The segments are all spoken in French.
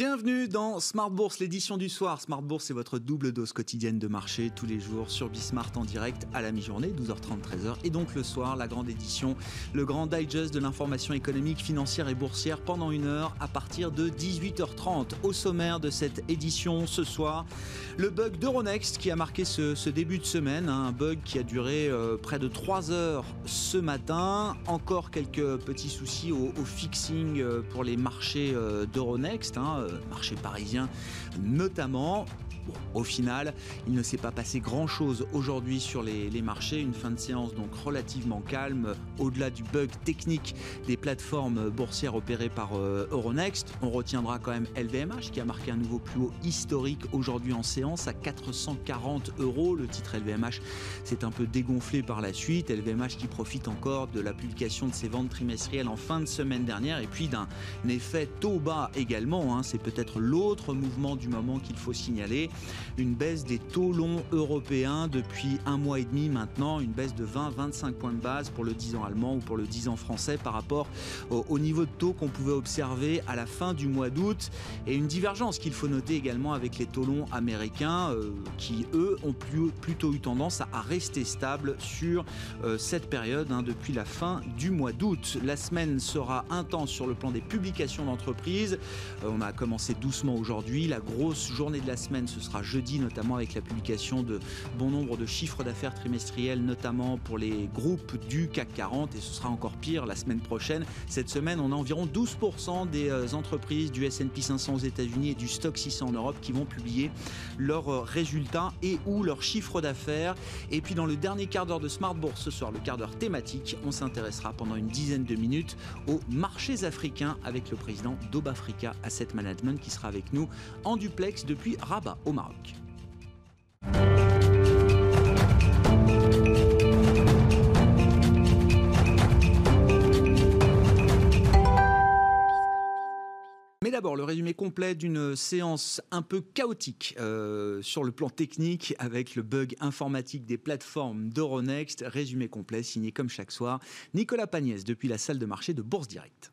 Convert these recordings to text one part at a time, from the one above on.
Bienvenue dans Smart Bourse, l'édition du soir. Smart Bourse, c'est votre double dose quotidienne de marché tous les jours sur Bismart en direct à la mi-journée, 12h30, 13h. Et donc le soir, la grande édition, le grand digest de l'information économique, financière et boursière pendant une heure à partir de 18h30. Au sommaire de cette édition ce soir, le bug d'Euronext qui a marqué ce, début de semaine, hein, un bug qui a duré euh, près de 3 heures ce matin. Encore quelques petits soucis au, fixing euh, pour les marchés euh, d'Euronext. Hein, marché parisien notamment au final, il ne s'est pas passé grand-chose aujourd'hui sur les, marchés. Une fin de séance donc relativement calme, au-delà du bug technique des plateformes boursières opérées par euh, Euronext. On retiendra quand même LVMH qui a marqué un nouveau plus haut historique aujourd'hui en séance à 440 euros. Le titre LVMH s'est un peu dégonflé par la suite. LVMH qui profite encore de la publication de ses ventes trimestrielles en fin de semaine dernière et puis d'un effet taux bas également. Hein. C'est peut-être l'autre mouvement du moment qu'il faut signaler une baisse des taux longs européens depuis un mois et demi maintenant, une baisse de 20-25 points de base pour le 10 ans allemand ou pour le 10 ans français par rapport au, niveau de taux qu'on pouvait observer à la fin du mois d'août et une divergence qu'il faut noter également avec les taux longs américains euh, qui eux ont plutôt eu tendance à, rester stables sur euh, cette période hein, depuis la fin du mois d'août. La semaine sera intense sur le plan des publications d'entreprises. Euh, on a commencé doucement aujourd'hui. La grosse journée de la semaine ce sera jeudi, notamment avec la publication de bon nombre de chiffres d'affaires trimestriels, notamment pour les groupes du CAC 40, et ce sera encore pire la semaine prochaine. Cette semaine, on a environ 12% des euh, entreprises du S&P 500 aux États-Unis et du Stock 600 en Europe qui vont publier leurs euh, résultats et ou leurs chiffres d'affaires. Et puis dans le dernier quart d'heure de Smart Bourse ce soir, le quart d'heure thématique, on s'intéressera pendant une dizaine de minutes aux marchés africains avec le président d'Obafrica Asset Management qui sera avec nous en duplex depuis Rabat au Maroc. Mais d'abord, le résumé complet d'une séance un peu chaotique euh, sur le plan technique avec le bug informatique des plateformes d'Euronext. Résumé complet signé comme chaque soir Nicolas Pagnès depuis la salle de marché de Bourse Direct.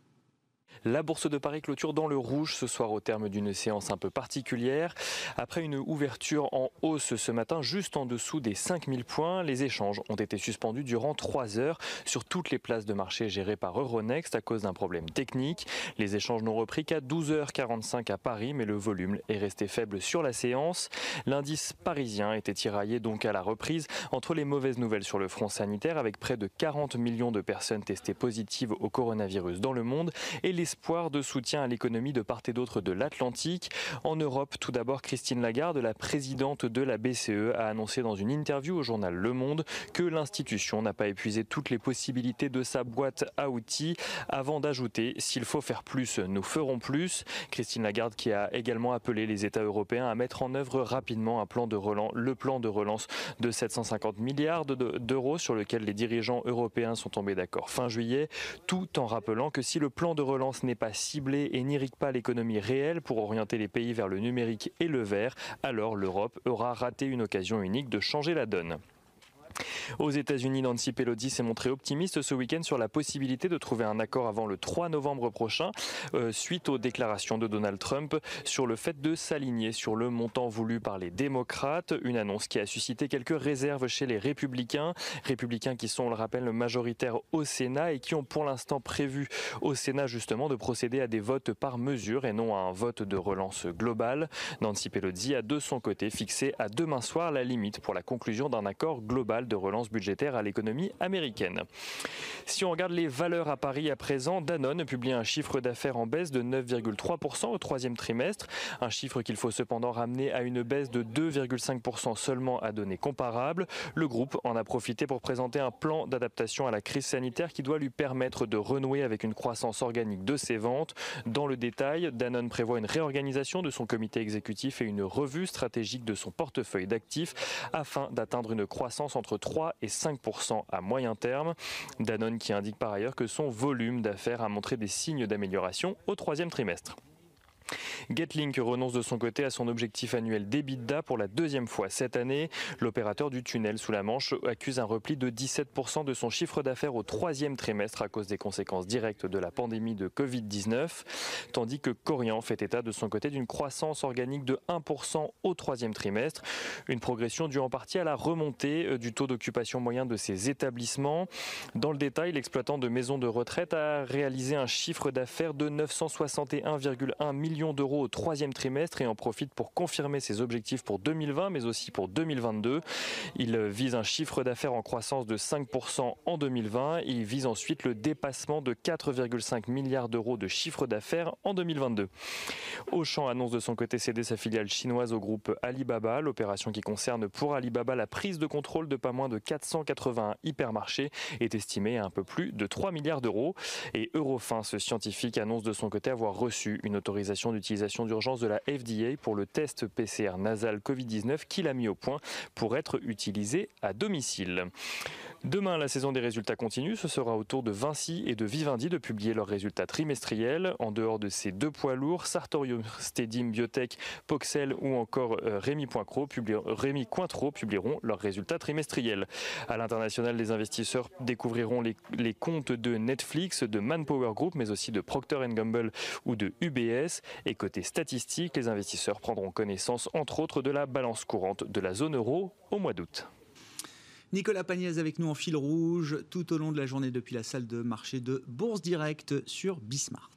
La bourse de Paris clôture dans le rouge ce soir au terme d'une séance un peu particulière. Après une ouverture en hausse ce matin, juste en dessous des 5000 points, les échanges ont été suspendus durant 3 heures sur toutes les places de marché gérées par Euronext à cause d'un problème technique. Les échanges n'ont repris qu'à 12h45 à Paris, mais le volume est resté faible sur la séance. L'indice parisien était tiraillé donc à la reprise entre les mauvaises nouvelles sur le front sanitaire avec près de 40 millions de personnes testées positives au coronavirus dans le monde et les espoir de soutien à l'économie de part et d'autre de l'Atlantique. En Europe, tout d'abord, Christine Lagarde, la présidente de la BCE, a annoncé dans une interview au journal Le Monde que l'institution n'a pas épuisé toutes les possibilités de sa boîte à outils avant d'ajouter s'il faut faire plus, nous ferons plus. Christine Lagarde qui a également appelé les États européens à mettre en œuvre rapidement un plan de relance, le plan de relance de 750 milliards d'euros sur lequel les dirigeants européens sont tombés d'accord fin juillet, tout en rappelant que si le plan de relance n'est pas ciblée et n'irrigue pas l'économie réelle pour orienter les pays vers le numérique et le vert, alors l'Europe aura raté une occasion unique de changer la donne. Aux États-Unis, Nancy Pelosi s'est montrée optimiste ce week-end sur la possibilité de trouver un accord avant le 3 novembre prochain, euh, suite aux déclarations de Donald Trump sur le fait de s'aligner sur le montant voulu par les démocrates. Une annonce qui a suscité quelques réserves chez les républicains. Républicains qui sont, on le rappelle, majoritaires au Sénat et qui ont pour l'instant prévu au Sénat justement de procéder à des votes par mesure et non à un vote de relance globale. Nancy Pelosi a de son côté fixé à demain soir la limite pour la conclusion d'un accord global de relance budgétaire à l'économie américaine. Si on regarde les valeurs à Paris à présent, Danone publie un chiffre d'affaires en baisse de 9,3% au troisième trimestre, un chiffre qu'il faut cependant ramener à une baisse de 2,5% seulement à données comparables. Le groupe en a profité pour présenter un plan d'adaptation à la crise sanitaire qui doit lui permettre de renouer avec une croissance organique de ses ventes. Dans le détail, Danone prévoit une réorganisation de son comité exécutif et une revue stratégique de son portefeuille d'actifs afin d'atteindre une croissance entre 3 et 5 à moyen terme. Danone qui indique par ailleurs que son volume d'affaires a montré des signes d'amélioration au troisième trimestre. Getlink renonce de son côté à son objectif annuel d'EBITDA pour la deuxième fois cette année. L'opérateur du tunnel sous la Manche accuse un repli de 17% de son chiffre d'affaires au troisième trimestre à cause des conséquences directes de la pandémie de Covid-19, tandis que Corian fait état de son côté d'une croissance organique de 1% au troisième trimestre, une progression due en partie à la remontée euh, du taux d'occupation moyen de ses établissements. Dans le détail, l'exploitant de maisons de retraite a réalisé un chiffre d'affaires de 961,1 millions d'euros au troisième trimestre et en profite pour confirmer ses objectifs pour 2020 mais aussi pour 2022. Il vise un chiffre d'affaires en croissance de 5% en 2020. Il vise ensuite le dépassement de 4,5 milliards d'euros de chiffre d'affaires en 2022. Auchan annonce de son côté céder sa filiale chinoise au groupe Alibaba. L'opération qui concerne pour Alibaba la prise de contrôle de pas moins de 480 hypermarchés est estimée à un peu plus de 3 milliards d'euros. Et Eurofins, ce scientifique, annonce de son côté avoir reçu une autorisation d'utilisation d'urgence de la FDA pour le test PCR nasal Covid-19 qu'il a mis au point pour être utilisé à domicile. Demain, la saison des résultats continue. Ce sera au tour de Vinci et de Vivendi de publier leurs résultats trimestriels. En dehors de ces deux poids lourds, Sartorius, Stedim, Biotech, Poxel ou encore euh, Rémi, Rémi Cointreau publieront leurs résultats trimestriels. À l'international, les investisseurs découvriront les, les, comptes de Netflix, de Manpower Group, mais aussi de Procter Gamble ou de UBS. Et côté statistique, les investisseurs prendront connaissance, entre autres, de la balance courante de la zone euro au mois d'août. Nicolas Pagnès avec nous en fil rouge tout au long de la journée depuis la salle de marché de Bourse Direct sur Bismart.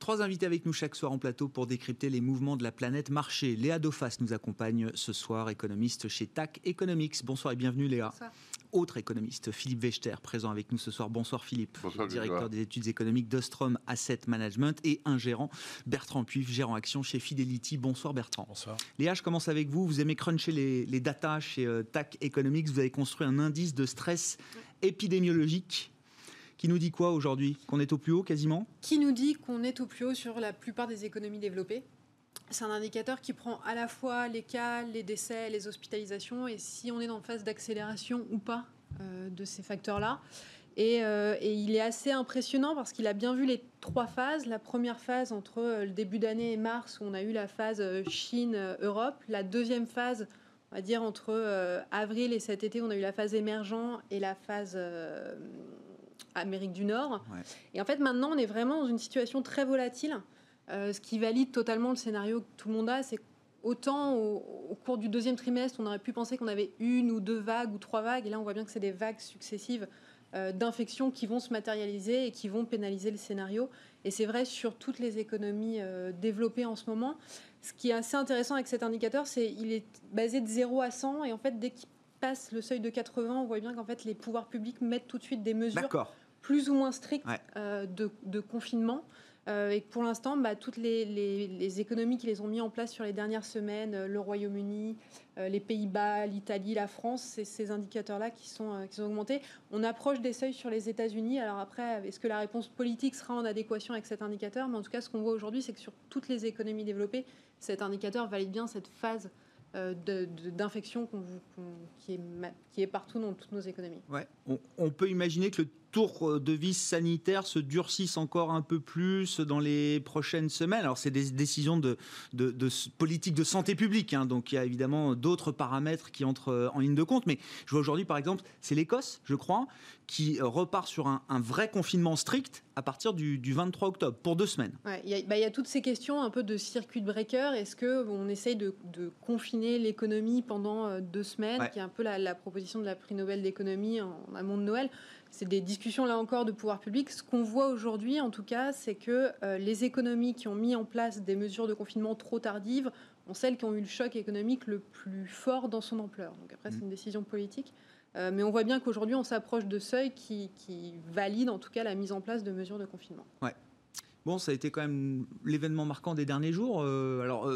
Trois invités avec nous chaque soir en plateau pour décrypter les mouvements de la planète marché. Léa Dauphas nous accompagne ce soir, économiste chez TAC Economics. Bonsoir et bienvenue Léa. Bonsoir autre économiste, Philippe Wechter, présent avec nous ce soir. Bonsoir Philippe, directeur des études économiques d'Ostrom Asset Management et ingérant Bertrand Puif, gérant action chez Fidelity. Bonsoir Bertrand. Bonsoir. Léa, je commence avec vous. Vous aimez cruncher les, les datas chez euh, TAC Economics. Vous avez construit un indice de stress épidémiologique qui nous dit quoi aujourd'hui? Qu'on est au plus haut quasiment? Qui nous dit qu'on est au plus haut sur la plupart des économies développées c'est un indicateur qui prend à la fois les cas, les décès, les hospitalisations et si on est en phase d'accélération ou pas euh, de ces facteurs-là. Euh, et, il est assez impressionnant parce qu'il a bien vu les trois phases. La première phase entre euh, le début d'année et mars où on a eu la phase Chine-Europe. La deuxième phase, on va dire entre avril et cet été, on a eu la phase émergent et la phase Amérique du Nord. Et en fait maintenant on est vraiment dans une situation très volatile ce qui valide totalement le scénario que tout le monde a, c'est autant au, cours du deuxième trimestre, on aurait pu penser qu'on avait une ou deux vagues ou trois vagues, et là on voit bien que c'est des vagues successives euh, d'infections qui vont se matérialiser et qui vont pénaliser le scénario. Et c'est vrai sur toutes les économies euh, développées en ce moment. Ce qui est assez intéressant avec cet indicateur, c'est qu'il est basé de 0 à 100, et en fait dès qu'il passe le seuil de 80, on voit bien qu'en fait les pouvoirs publics mettent tout de suite des mesures plus ou moins strictes de, de, confinement. Euh, et pour l'instant, bah, toutes les, économies qui les ont mis en place sur les dernières semaines, euh, le Royaume-Uni, euh, les Pays-Bas, l'Italie, la France, c'est ces indicateurs-là qui sont, qui sont augmentés. On approche des seuils sur les États-Unis. Alors après, est-ce que la réponse politique sera en adéquation avec cet indicateur? Mais en tout cas, ce qu'on voit aujourd'hui, c'est que sur toutes les économies développées, cet indicateur valide bien cette phase d'infection qui, est, partout dans toutes nos économies. Ouais. On peut imaginer que le tour euh, de vis sanitaire se durcissent encore un peu plus dans les prochaines semaines. Alors, c'est des décisions de, de, politique de santé publique, hein, donc il y a évidemment d'autres paramètres qui entrent euh, en ligne de compte. Mais je vois aujourd'hui, par exemple, c'est l'Écosse, je crois, qui euh, repart sur un, vrai confinement strict à partir du, 23 octobre, pour deux semaines. Bah, il y, a toutes ces questions un peu de circuit breaker. Est-ce qu'on essaye de, confiner l'économie pendant deux semaines, qui est un peu la, proposition de la prix Nobel d'économie en amont de Noël? C'est des discussions là encore de pouvoir public. Ce qu'on voit aujourd'hui, en tout cas, c'est que euh, les économies qui ont mis en place des mesures de confinement trop tardives ont celles qui ont eu le choc économique le plus fort dans son ampleur. Donc après, c'est mmh. une décision politique. Euh, mais on voit bien qu'aujourd'hui, on s'approche de seuils qui, qui valident en tout cas la mise en place de mesures de confinement. Ouais. Bon, ça a été quand même l'événement marquant des derniers jours. Euh, alors,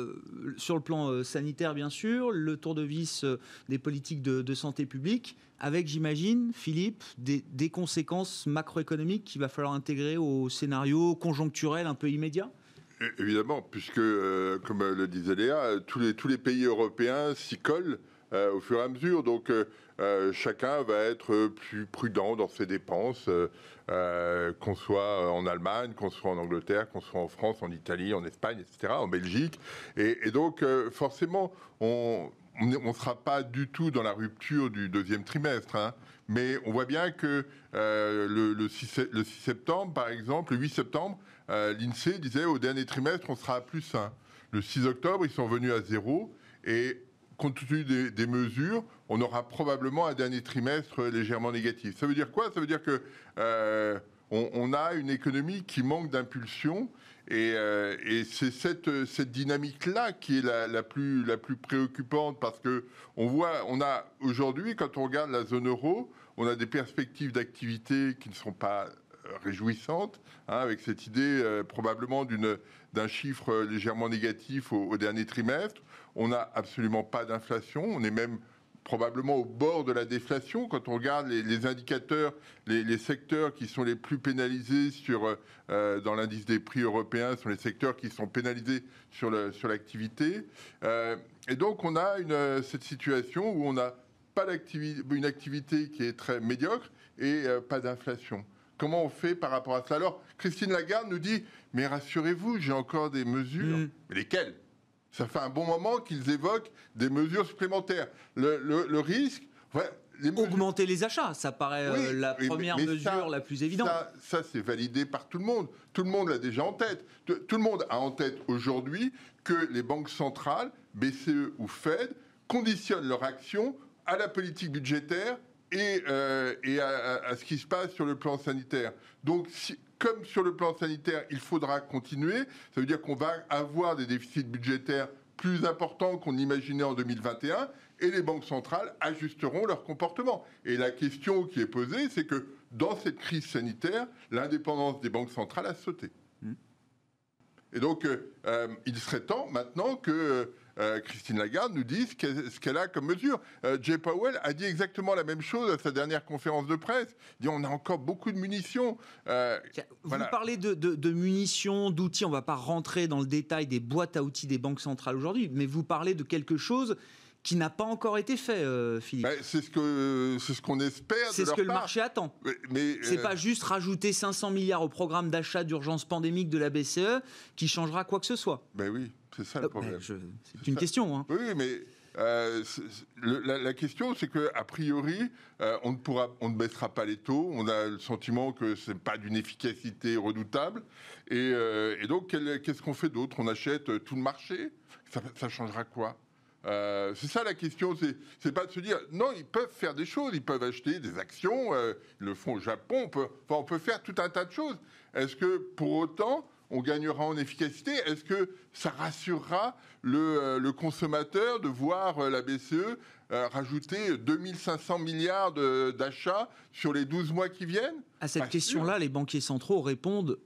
sur le plan sanitaire, bien sûr, le tour de vis des politiques de, santé publique, avec, j'imagine, Philippe, des, conséquences macroéconomiques qu'il va falloir intégrer au scénario conjoncturel un peu immédiat? Évidemment, puisque, euh, comme le disait Léa, tous les, tous les pays européens s'y collent au fur et à mesure. Donc chacun va être plus prudent dans ses dépenses, qu'on soit en Allemagne, qu'on soit en Angleterre, qu'on soit en France, en Italie, en Espagne, etc., en Belgique. Et, donc forcément, on ne sera pas du tout dans la rupture du deuxième trimestre. Hein. mais on voit bien que le, 6, le, 6, septembre, par exemple, le 8 septembre, l'INSEE disait au dernier trimestre, on sera à plus 1. Le 6 octobre, ils sont venus à zéro. Et compte tenu des, mesures, on aura probablement un dernier trimestre légèrement négatif. Ça veut dire quoi? Ça veut dire que euh, on, a une économie qui manque d'impulsion. Et, euh, c'est cette, cette dynamique-là qui est la, plus, la plus préoccupante parce que on voit, on a aujourd'hui, quand on regarde la zone euro, on a des perspectives d'activité qui ne sont pas réjouissante, hein, avec cette idée euh, probablement d'un chiffre légèrement négatif au, dernier trimestre. On n'a absolument pas d'inflation, on est même probablement au bord de la déflation. Quand on regarde les, indicateurs, les, secteurs qui sont les plus pénalisés sur, euh, dans l'indice des prix européens sont les secteurs qui sont pénalisés sur l'activité. Sur euh, et donc on a cette situation où on n'a pas une activité qui est très médiocre et pas d'inflation. Comment on fait par rapport à ça Alors, Christine Lagarde nous dit, mais rassurez-vous, j'ai encore des mesures. Mm. Mais lesquelles? Ça fait un bon moment qu'ils évoquent des mesures supplémentaires. Le, risque... Augmenter les achats, ça paraît euh, la première mesure la plus évidente. Ça, c'est validé par tout le monde. Tout le monde l'a déjà en tête. Tout le monde a en tête aujourd'hui que les banques centrales, BCE ou Fed, conditionnent leur action à la politique budgétaire et, euh, à, ce qui se passe sur le plan sanitaire. Donc, comme sur le plan sanitaire, il faudra continuer, ça veut dire qu'on va avoir des déficits budgétaires plus importants qu'on imaginait en 2021, et les banques centrales ajusteront leur comportement. Et la question qui est posée, c'est que dans cette crise sanitaire, l'indépendance des banques centrales a sauté. Mmh. Et donc, euh, euh, il serait temps maintenant que euh, Christine Lagarde nous dit ce qu'elle a comme mesure. Euh, Jay Powell a dit exactement la même chose à sa dernière conférence de presse. Il dit on a encore beaucoup de munitions. Euh, vous parlez de, munitions, d'outils. On ne va pas rentrer dans le détail des boîtes à outils des banques centrales aujourd'hui, mais vous parlez de quelque chose qui n'a pas encore été fait, Philippe. Ben, c'est ce que c'est ce qu'on espère. C'est ce que le marché attend. Mais, c'est pas juste rajouter 500 milliards au programme d'achat d'urgence pandémique de la BCE qui changera quoi que ce soit. Ben oui. C'est ça le euh, problème. C'est une question. Hein. Oui, mais euh, la, question, c'est que a priori, euh, on ne pourra, on ne baissera pas les taux. On a le sentiment que c'est pas d'une efficacité redoutable. Et, donc, qu'est-ce qu'on fait d'autre? On achète tout le marché? Ça, changera quoi? C'est ça la question, c'est pas de se dire non, ils peuvent faire des choses, ils peuvent acheter des actions, ils le font au Japon, on peut, on peut faire tout un tas de choses. Est-ce que pour autant on gagnera en efficacité. Est-ce que ça rassurera le, euh, consommateur de voir euh, la BCE euh, rajouter 2500 milliards d'achats sur les 12 mois qui viennent? À cette question-là, les banquiers centraux répondent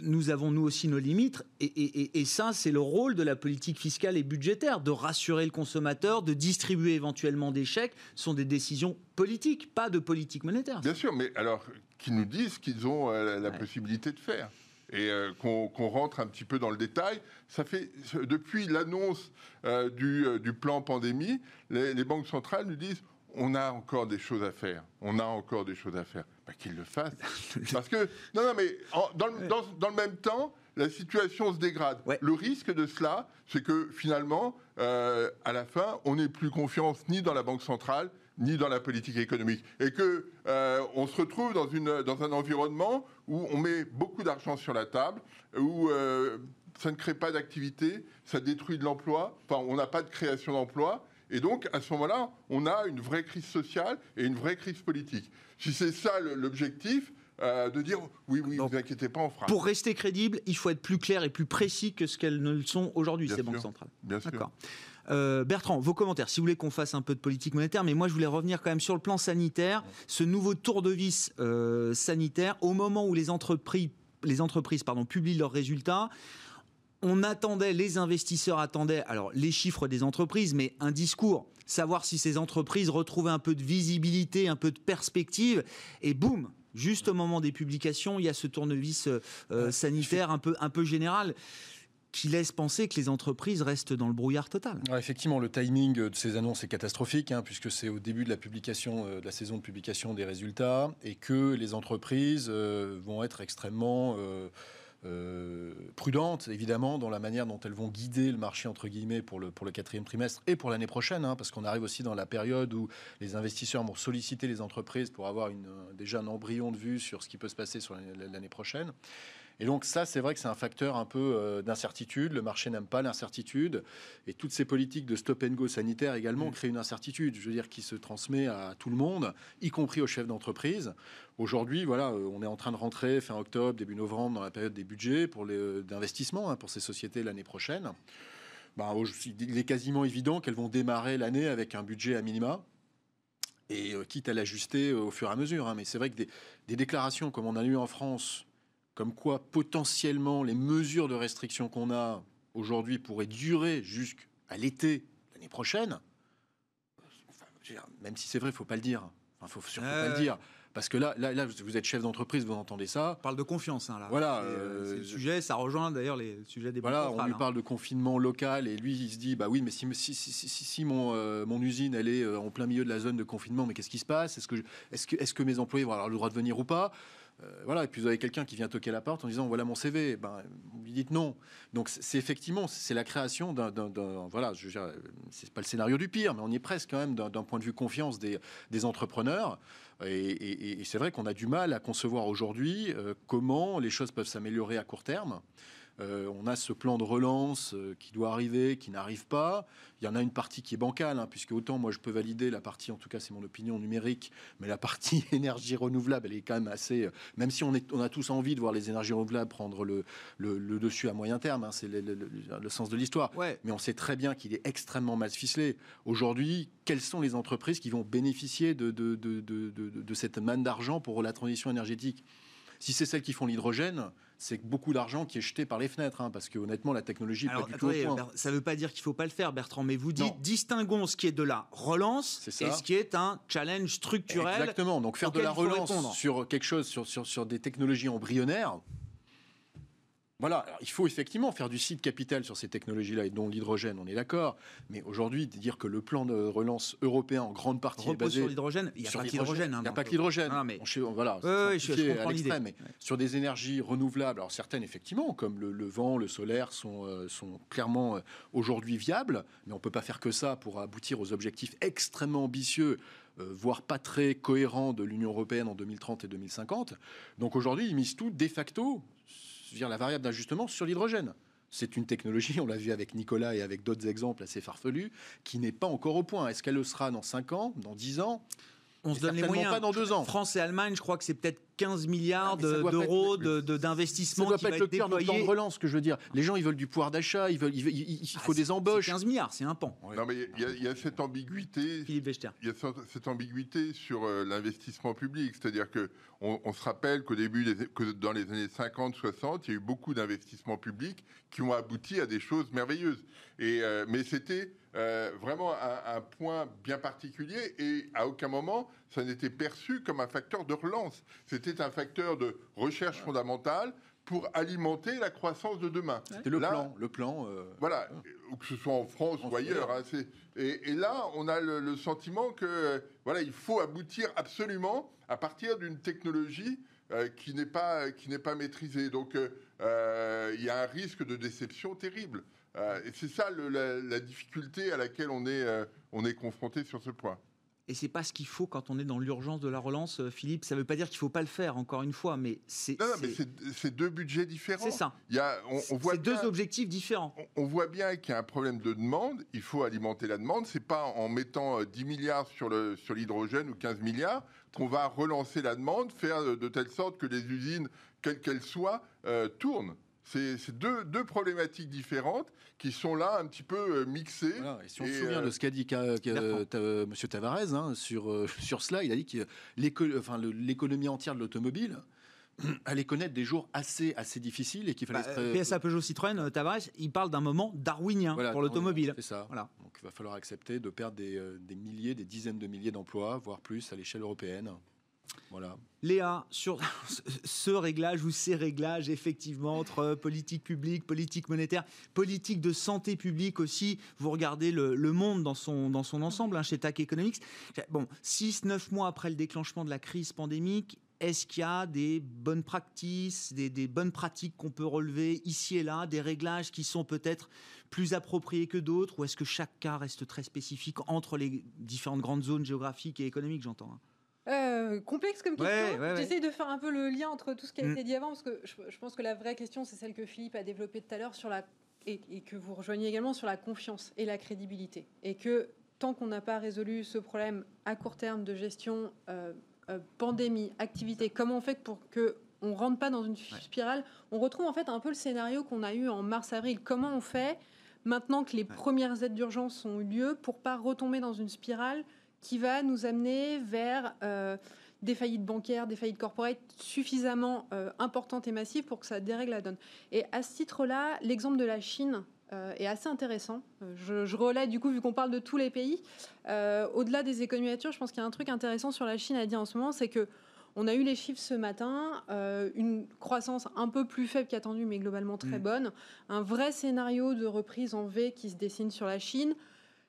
nous avons nous aussi nos limites, et, et ça, c'est le rôle de la politique fiscale et budgétaire, de rassurer le consommateur, de distribuer éventuellement des chèques, ce sont des décisions politiques, pas de politique monétaire. Bien sûr, mais alors qu'ils nous disent qu'ils ont la possibilité de faire et euh, qu'on rentre un petit peu dans le détail, ça fait depuis l'annonce euh, euh, du, plan pandémie, les, banques centrales nous disent on a encore des choses à faire, on a encore des choses à faire. Bah, qu'ils le fassent, parce que non, non, mais dans, le, même temps, la situation se dégrade. Le risque de cela, c'est que finalement, à la fin, on n'ait plus confiance ni dans la banque centrale ni dans la politique économique. Et que euh, on se retrouve dans, une, dans un environnement où on met beaucoup d'argent sur la table, où euh, ça ne crée pas d'activité, ça détruit de l'emploi, enfin on n'a pas de création d'emploi. Et donc, à ce moment-là, on a une vraie crise sociale et une vraie crise politique. Si c'est ça l'objectif, euh, de dire oui, oui, ne vous inquiétez pas, on fera. Pour rester crédible, il faut être plus clair et plus précis que ce qu'elles ne le sont aujourd'hui, ces banques centrales. Bien sûr. Euh, Bertrand, vos commentaires, si vous voulez qu'on fasse un peu de politique monétaire, mais moi je voulais revenir quand même sur le plan sanitaire, ce nouveau tour de vis euh, sanitaire, au moment où les entreprises, les entreprises pardon, publient leurs résultats, on attendait, les investisseurs attendaient, alors les chiffres des entreprises, mais un discours, savoir si ces entreprises retrouvaient un peu de visibilité, un peu de perspective, et boum, juste au moment des publications, il y a ce tournevis euh, sanitaire un peu, un peu général. Qui laisse penser que les entreprises restent dans le brouillard total. effectivement, le timing de ces annonces est catastrophique, hein, puisque c'est au début de la publication, euh, de la saison de publication des résultats, et que les entreprises euh, vont être extrêmement euh, prudentes, évidemment, dans la manière dont elles vont guider le marché, entre guillemets, pour le, pour le quatrième trimestre et pour l'année prochaine, hein, parce qu'on arrive aussi dans la période où les investisseurs vont solliciter les entreprises pour avoir une, déjà un embryon de vue sur ce qui peut se passer sur l'année prochaine. Et donc ça, c'est vrai que c'est un facteur un peu euh, d'incertitude. Le marché n'aime pas l'incertitude. Et toutes ces politiques de stop and go sanitaire également mm. créent une incertitude, je veux dire, qui se transmet à tout le monde, y compris aux chefs d'entreprise. Aujourd'hui, voilà, euh, on est en train de rentrer fin octobre, début novembre, dans la période des budgets pour les euh, d'investissement hein, pour ces sociétés l'année prochaine. Ben, il est quasiment évident qu'elles vont démarrer l'année avec un budget à minima, et quitte à l'ajuster au fur et à mesure. Hein. Mais c'est vrai que des, des, déclarations comme on a eu en France comme quoi potentiellement les mesures de restriction qu'on a aujourd'hui pourraient durer jusqu'à l'été l'année prochaine. même si c'est vrai, il faut pas le dire. Il faut surtout pas le dire. Parce que là, là, là, vous êtes chef d'entreprise, vous entendez ça. On parle de confiance, hein, là. Voilà. Euh, c'est le sujet, ça rejoint d'ailleurs les sujets des Voilà, on lui hein. parle de confinement local et lui, il se dit, bah oui, mais si, si, si, si mon, euh, mon usine, elle est euh, en plein milieu de la zone de confinement, mais qu'est-ce qui se passe? Est-ce que, est-ce que, est-ce que mes employés vont avoir le droit de venir ou pas? euh, voilà, et puis vous avez quelqu'un qui vient toquer la porte en disant voilà mon CV. Ben, vous lui dites non. Donc c'est effectivement c'est la création d'un voilà, je c'est pas le scénario du pire, mais on y est presque quand même d'un point de vue confiance des, des entrepreneurs. Et, c'est vrai qu'on a du mal à concevoir aujourd'hui euh, comment les choses peuvent s'améliorer à court terme. Euh, on a ce plan de relance euh, qui doit arriver, qui n'arrive pas. Il y en a une partie qui est bancale, hein, puisque autant moi je peux valider la partie, en tout cas c'est mon opinion numérique, mais la partie énergie renouvelable, elle est quand même assez. Euh, même si on, est, on a tous envie de voir les énergies renouvelables prendre le, le, dessus à moyen terme, hein, c'est le, sens de l'histoire. Mais on sait très bien qu'il est extrêmement mal ficelé. Aujourd'hui, quelles sont les entreprises qui vont bénéficier de, de, de, de cette manne d'argent pour la transition énergétique? Si c'est celles qui font l'hydrogène, c'est beaucoup d'argent qui est jeté par les fenêtres, hein, parce que honnêtement, la technologie pas du tout Ça ne veut pas dire qu'il ne faut pas le faire, Bertrand, mais vous dites distinguons ce qui est de la relance et ce qui est un challenge structurel. Exactement. Donc faire de la relance sur quelque chose, sur, sur, sur des technologies embryonnaires, voilà, il faut effectivement faire du site capital sur ces technologies-là, et dont l'hydrogène, on est d'accord. Mais aujourd'hui, dire que le plan de relance européen, en grande partie, est basé sur l'hydrogène, il n'y a, pas d'hydrogène. Il n'y a pas que l'hydrogène. mais... voilà, je, à l'extrême. Sur des énergies renouvelables, alors certaines, effectivement, comme le, vent, le solaire, sont, euh, sont clairement euh, aujourd'hui viables, mais on ne peut pas faire que ça pour aboutir aux objectifs extrêmement ambitieux euh, voire pas très cohérents de l'Union européenne en 2030 et 2050. Donc aujourd'hui, ils misent tout de facto dire, la variable d'ajustement sur l'hydrogène. C'est une technologie, on l'a vu avec Nicolas et avec d'autres exemples assez farfelus, qui n'est pas encore au point. Est-ce qu'elle le sera dans 5 ans, dans 10 ans? On se donne les moyens. Pas dans deux ans. France et Allemagne, je crois que c'est peut-être 15 milliards d'euros d'investissement. Ça doit pas être le cœur de plan de relance, que je veux dire. Les gens, ils veulent du pouvoir d'achat, ils veulent, il, faut ah, des embauches. 15 milliards, c'est un pan. Non, mais il y, a cette ambiguïté. Philippe Il y a cette ambiguïté sur euh, l'investissement public, c'est-à-dire que on, se rappelle qu'au début, que dans les années 50-60, il y a eu beaucoup d'investissements publics qui ont abouti à des choses merveilleuses. Et euh, mais c'était euh, vraiment un, un, point bien particulier et à aucun moment ça n'était perçu comme un facteur de relance. C'était un facteur de recherche fondamentale pour alimenter la croissance de demain. C'était le plan, le plan. Euh, voilà, ou que ce soit en France ou ailleurs. Hein, et, et, là, on a le, sentiment que voilà, il faut aboutir absolument à partir d'une technologie euh, qui n'est pas qui n'est pas maîtrisée. Donc, il y a un risque de déception terrible. et c'est ça la, la, difficulté à laquelle on est on est confronté sur ce point. Et c'est pas ce qu'il faut quand on est dans l'urgence de la relance, euh, Philippe. Ça ne veut pas dire qu'il faut pas le faire, encore une fois, mais c'est. Non, non, mais c'est deux budgets différents. C'est ça. Il y a, on, voit deux objectifs différents. On, voit bien qu'il y a un problème de demande. Il faut alimenter la demande. C'est pas en mettant 10 euh, milliards sur le sur l'hydrogène ou 15 milliards qu'on va relancer la demande, faire de telle sorte que les usines, quelles qu'elles soient, euh, tournent. C'est deux, deux, problématiques différentes qui sont là un petit peu euh, mixées. et si on se souvient de ce qu'a dit M. Tavares hein, sur, euh, sur cela, il a dit que l'économie entière de l'automobile allait connaître des jours assez, assez difficiles et qu'il fallait... Bah, PSA Peugeot Citroën, Tavares, il parle d'un moment darwinien pour l'automobile. C'est ça. Voilà. Donc il va falloir accepter de perdre des, euh, des milliers, des dizaines de milliers d'emplois, voire plus à l'échelle européenne. Léa, sur ce réglage ou ces réglages, effectivement, entre politique publique, politique monétaire, politique de santé publique aussi, vous regardez le, monde dans son, dans son ensemble hein, chez TAC Economics. Bon, 6-9 mois après le déclenchement de la crise pandémique, est-ce qu'il y a des bonnes pratiques, des bonnes pratiques qu'on peut relever ici et là, des réglages qui sont peut-être plus appropriés que d'autres, ou est-ce que chaque cas reste très spécifique entre les différentes grandes zones géographiques et économiques, j'entends hein? Euh, complexe comme question. J'essaye de faire un peu le lien entre tout ce qui a mm. été dit avant, parce que je, pense que la vraie question, c'est celle que Philippe a développée tout à l'heure sur la et, que vous rejoignez également sur la confiance et la crédibilité, et que tant qu'on n'a pas résolu ce problème à court terme de gestion euh, euh, pandémie, activité, comment on fait pour que on rentre pas dans une spirale On retrouve en fait un peu le scénario qu'on a eu en mars-avril. Comment on fait maintenant que les premières aides d'urgence ont eu lieu pour pas retomber dans une spirale qui va nous amener vers euh, des faillites bancaires, des faillites corporate suffisamment euh, importantes et massives pour que ça dérègle la donne. Et à ce titre-là, l'exemple de la Chine euh, est assez intéressant. Je, je relais, du coup, vu qu'on parle de tous les pays, au-delà des économies nature, je pense qu'il y a un truc intéressant sur la Chine à dire en ce moment, c'est que on a eu les chiffres ce matin, une croissance un peu plus faible qu'attendue, mais globalement très mm. bonne. Un vrai scénario de reprise en V qui se dessine sur la Chine.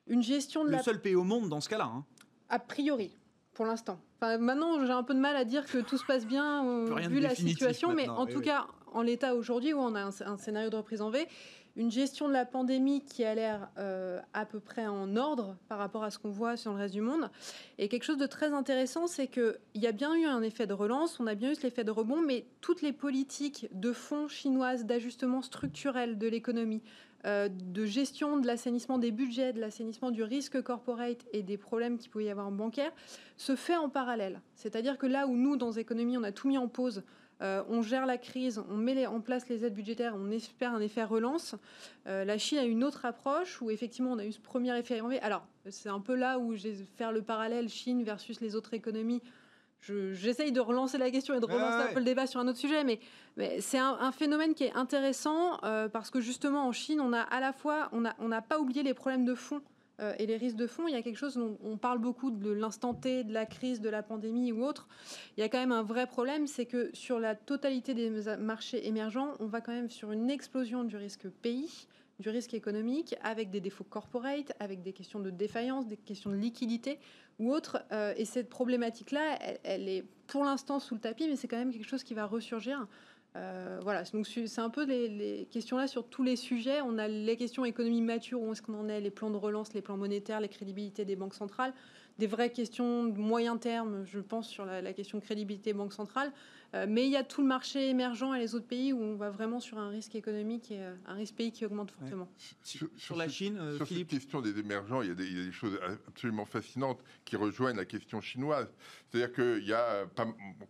Une gestion de le seul pays au monde dans ce cas-là. Hein. A priori, pour l'instant. Enfin, maintenant, j'ai un peu de mal à dire que tout se passe bien euh, vu la situation, mais en tout cas, en l'état aujourd'hui où on a un, scénario de reprise en V, une gestion de la pandémie qui a l'air euh, à peu près en ordre par rapport à ce qu'on voit sur le reste du monde. Et quelque chose de très intéressant, c'est qu'il y a bien eu un effet de relance, on a bien eu l'effet de rebond, mais toutes les politiques de fonds chinoises d'ajustement structurel de l'économie, euh, de gestion de l'assainissement des budgets, de l'assainissement du risque corporate et des problèmes qu'il pouvait y avoir en bancaire, se fait en parallèle. C'est-à-dire que là où nous, dans l'économie, on a tout mis en pause, euh, on gère la crise, on met en place les aides budgétaires, on espère un effet relance. Euh, la Chine a une autre approche où effectivement on a eu ce premier effet Alors c'est un peu là où je vais faire le parallèle Chine versus les autres économies j'essaye de relancer la question et de relancer un peu le débat sur un autre sujet, mais, c'est un, phénomène qui est intéressant euh, parce que justement en Chine, on a à la fois, on n'a on pas oublié les problèmes de fond euh, et les risques de fond. Il y a quelque chose dont on parle beaucoup de l'instant T, de la crise, de la pandémie ou autre. Il y a quand même un vrai problème, c'est que sur la totalité des marchés émergents, on va quand même sur une explosion du risque pays du risque économique avec des défauts corporate, avec des questions de défaillance, des questions de liquidité ou autre. Euh, et cette problématique-là, elle, est pour l'instant sous le tapis, mais c'est quand même quelque chose qui va ressurgir. Euh, voilà, donc c'est un peu les, questions là sur tous les sujets. On a les questions économie mature, où est-ce qu'on en est, les plans de relance, les plans monétaires, les crédibilités des banques centrales, des vraies questions de moyen terme, je pense, sur la, la question crédibilité banque centrale. Euh, mais il y a tout le marché émergent et les autres pays où on va vraiment sur un risque économique et euh, un risque pays qui augmente fortement. Sur, la Chine, euh, sur cette question des émergents, il y, a des, choses absolument fascinantes qui rejoignent la question chinoise. C'est-à-dire qu'il y a,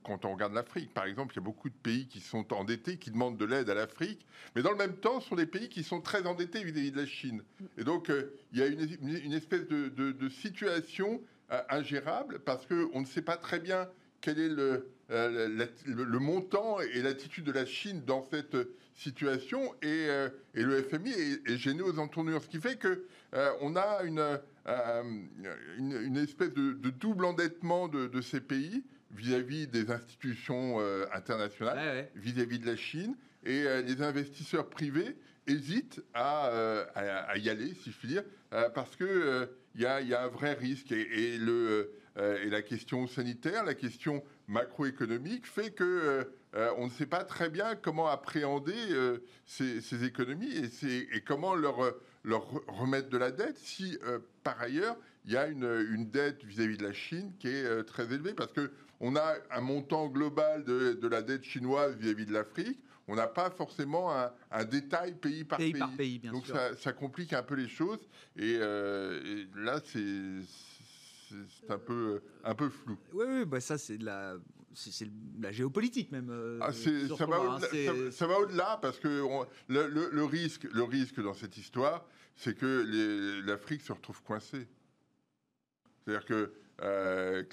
quand on regarde l'Afrique, par exemple, il y a beaucoup de pays qui sont endettés, qui demandent de l'aide à l'Afrique, mais dans le même temps, ce sont des pays qui sont très endettés vis-à-vis de la Chine. Et donc, il y a une, espèce de, de situation ingérable parce qu'on ne sait pas très bien quel est le, euh, le, montant et l'attitude de la Chine dans cette situation et, euh, le FMI est, gêné aux entournures. Ce qui fait qu'on euh, on a une, une, espèce de, double endettement de, ces pays vis-à-vis des institutions internationales, vis-à-vis de la Chine, et les investisseurs privés hésitent à, y aller, si je puis dire, parce qu'il y, a, y a un vrai risque. Et, le, et la question sanitaire, la question macroéconomique fait que euh, on ne sait pas très bien comment appréhender euh, ces, économies et, et, comment leur, leur remettre de la dette si euh, par ailleurs il y a une, une dette vis-à-vis de la Chine qui est très élevée parce que on a un montant global de, de la dette chinoise vis-à-vis de l'Afrique. On n'a pas forcément un, détail pays par pays. Par pays bien Donc Ça, ça, complique un peu les choses. Et, et là, c'est c'est un peu, un peu flou. Oui, oui bah ça c'est de la, c'est la géopolitique même. Euh, ah, ça, va au-delà parce que le, le, risque, le risque dans cette histoire, c'est que l'Afrique se retrouve coincée. C'est-à-dire que, euh,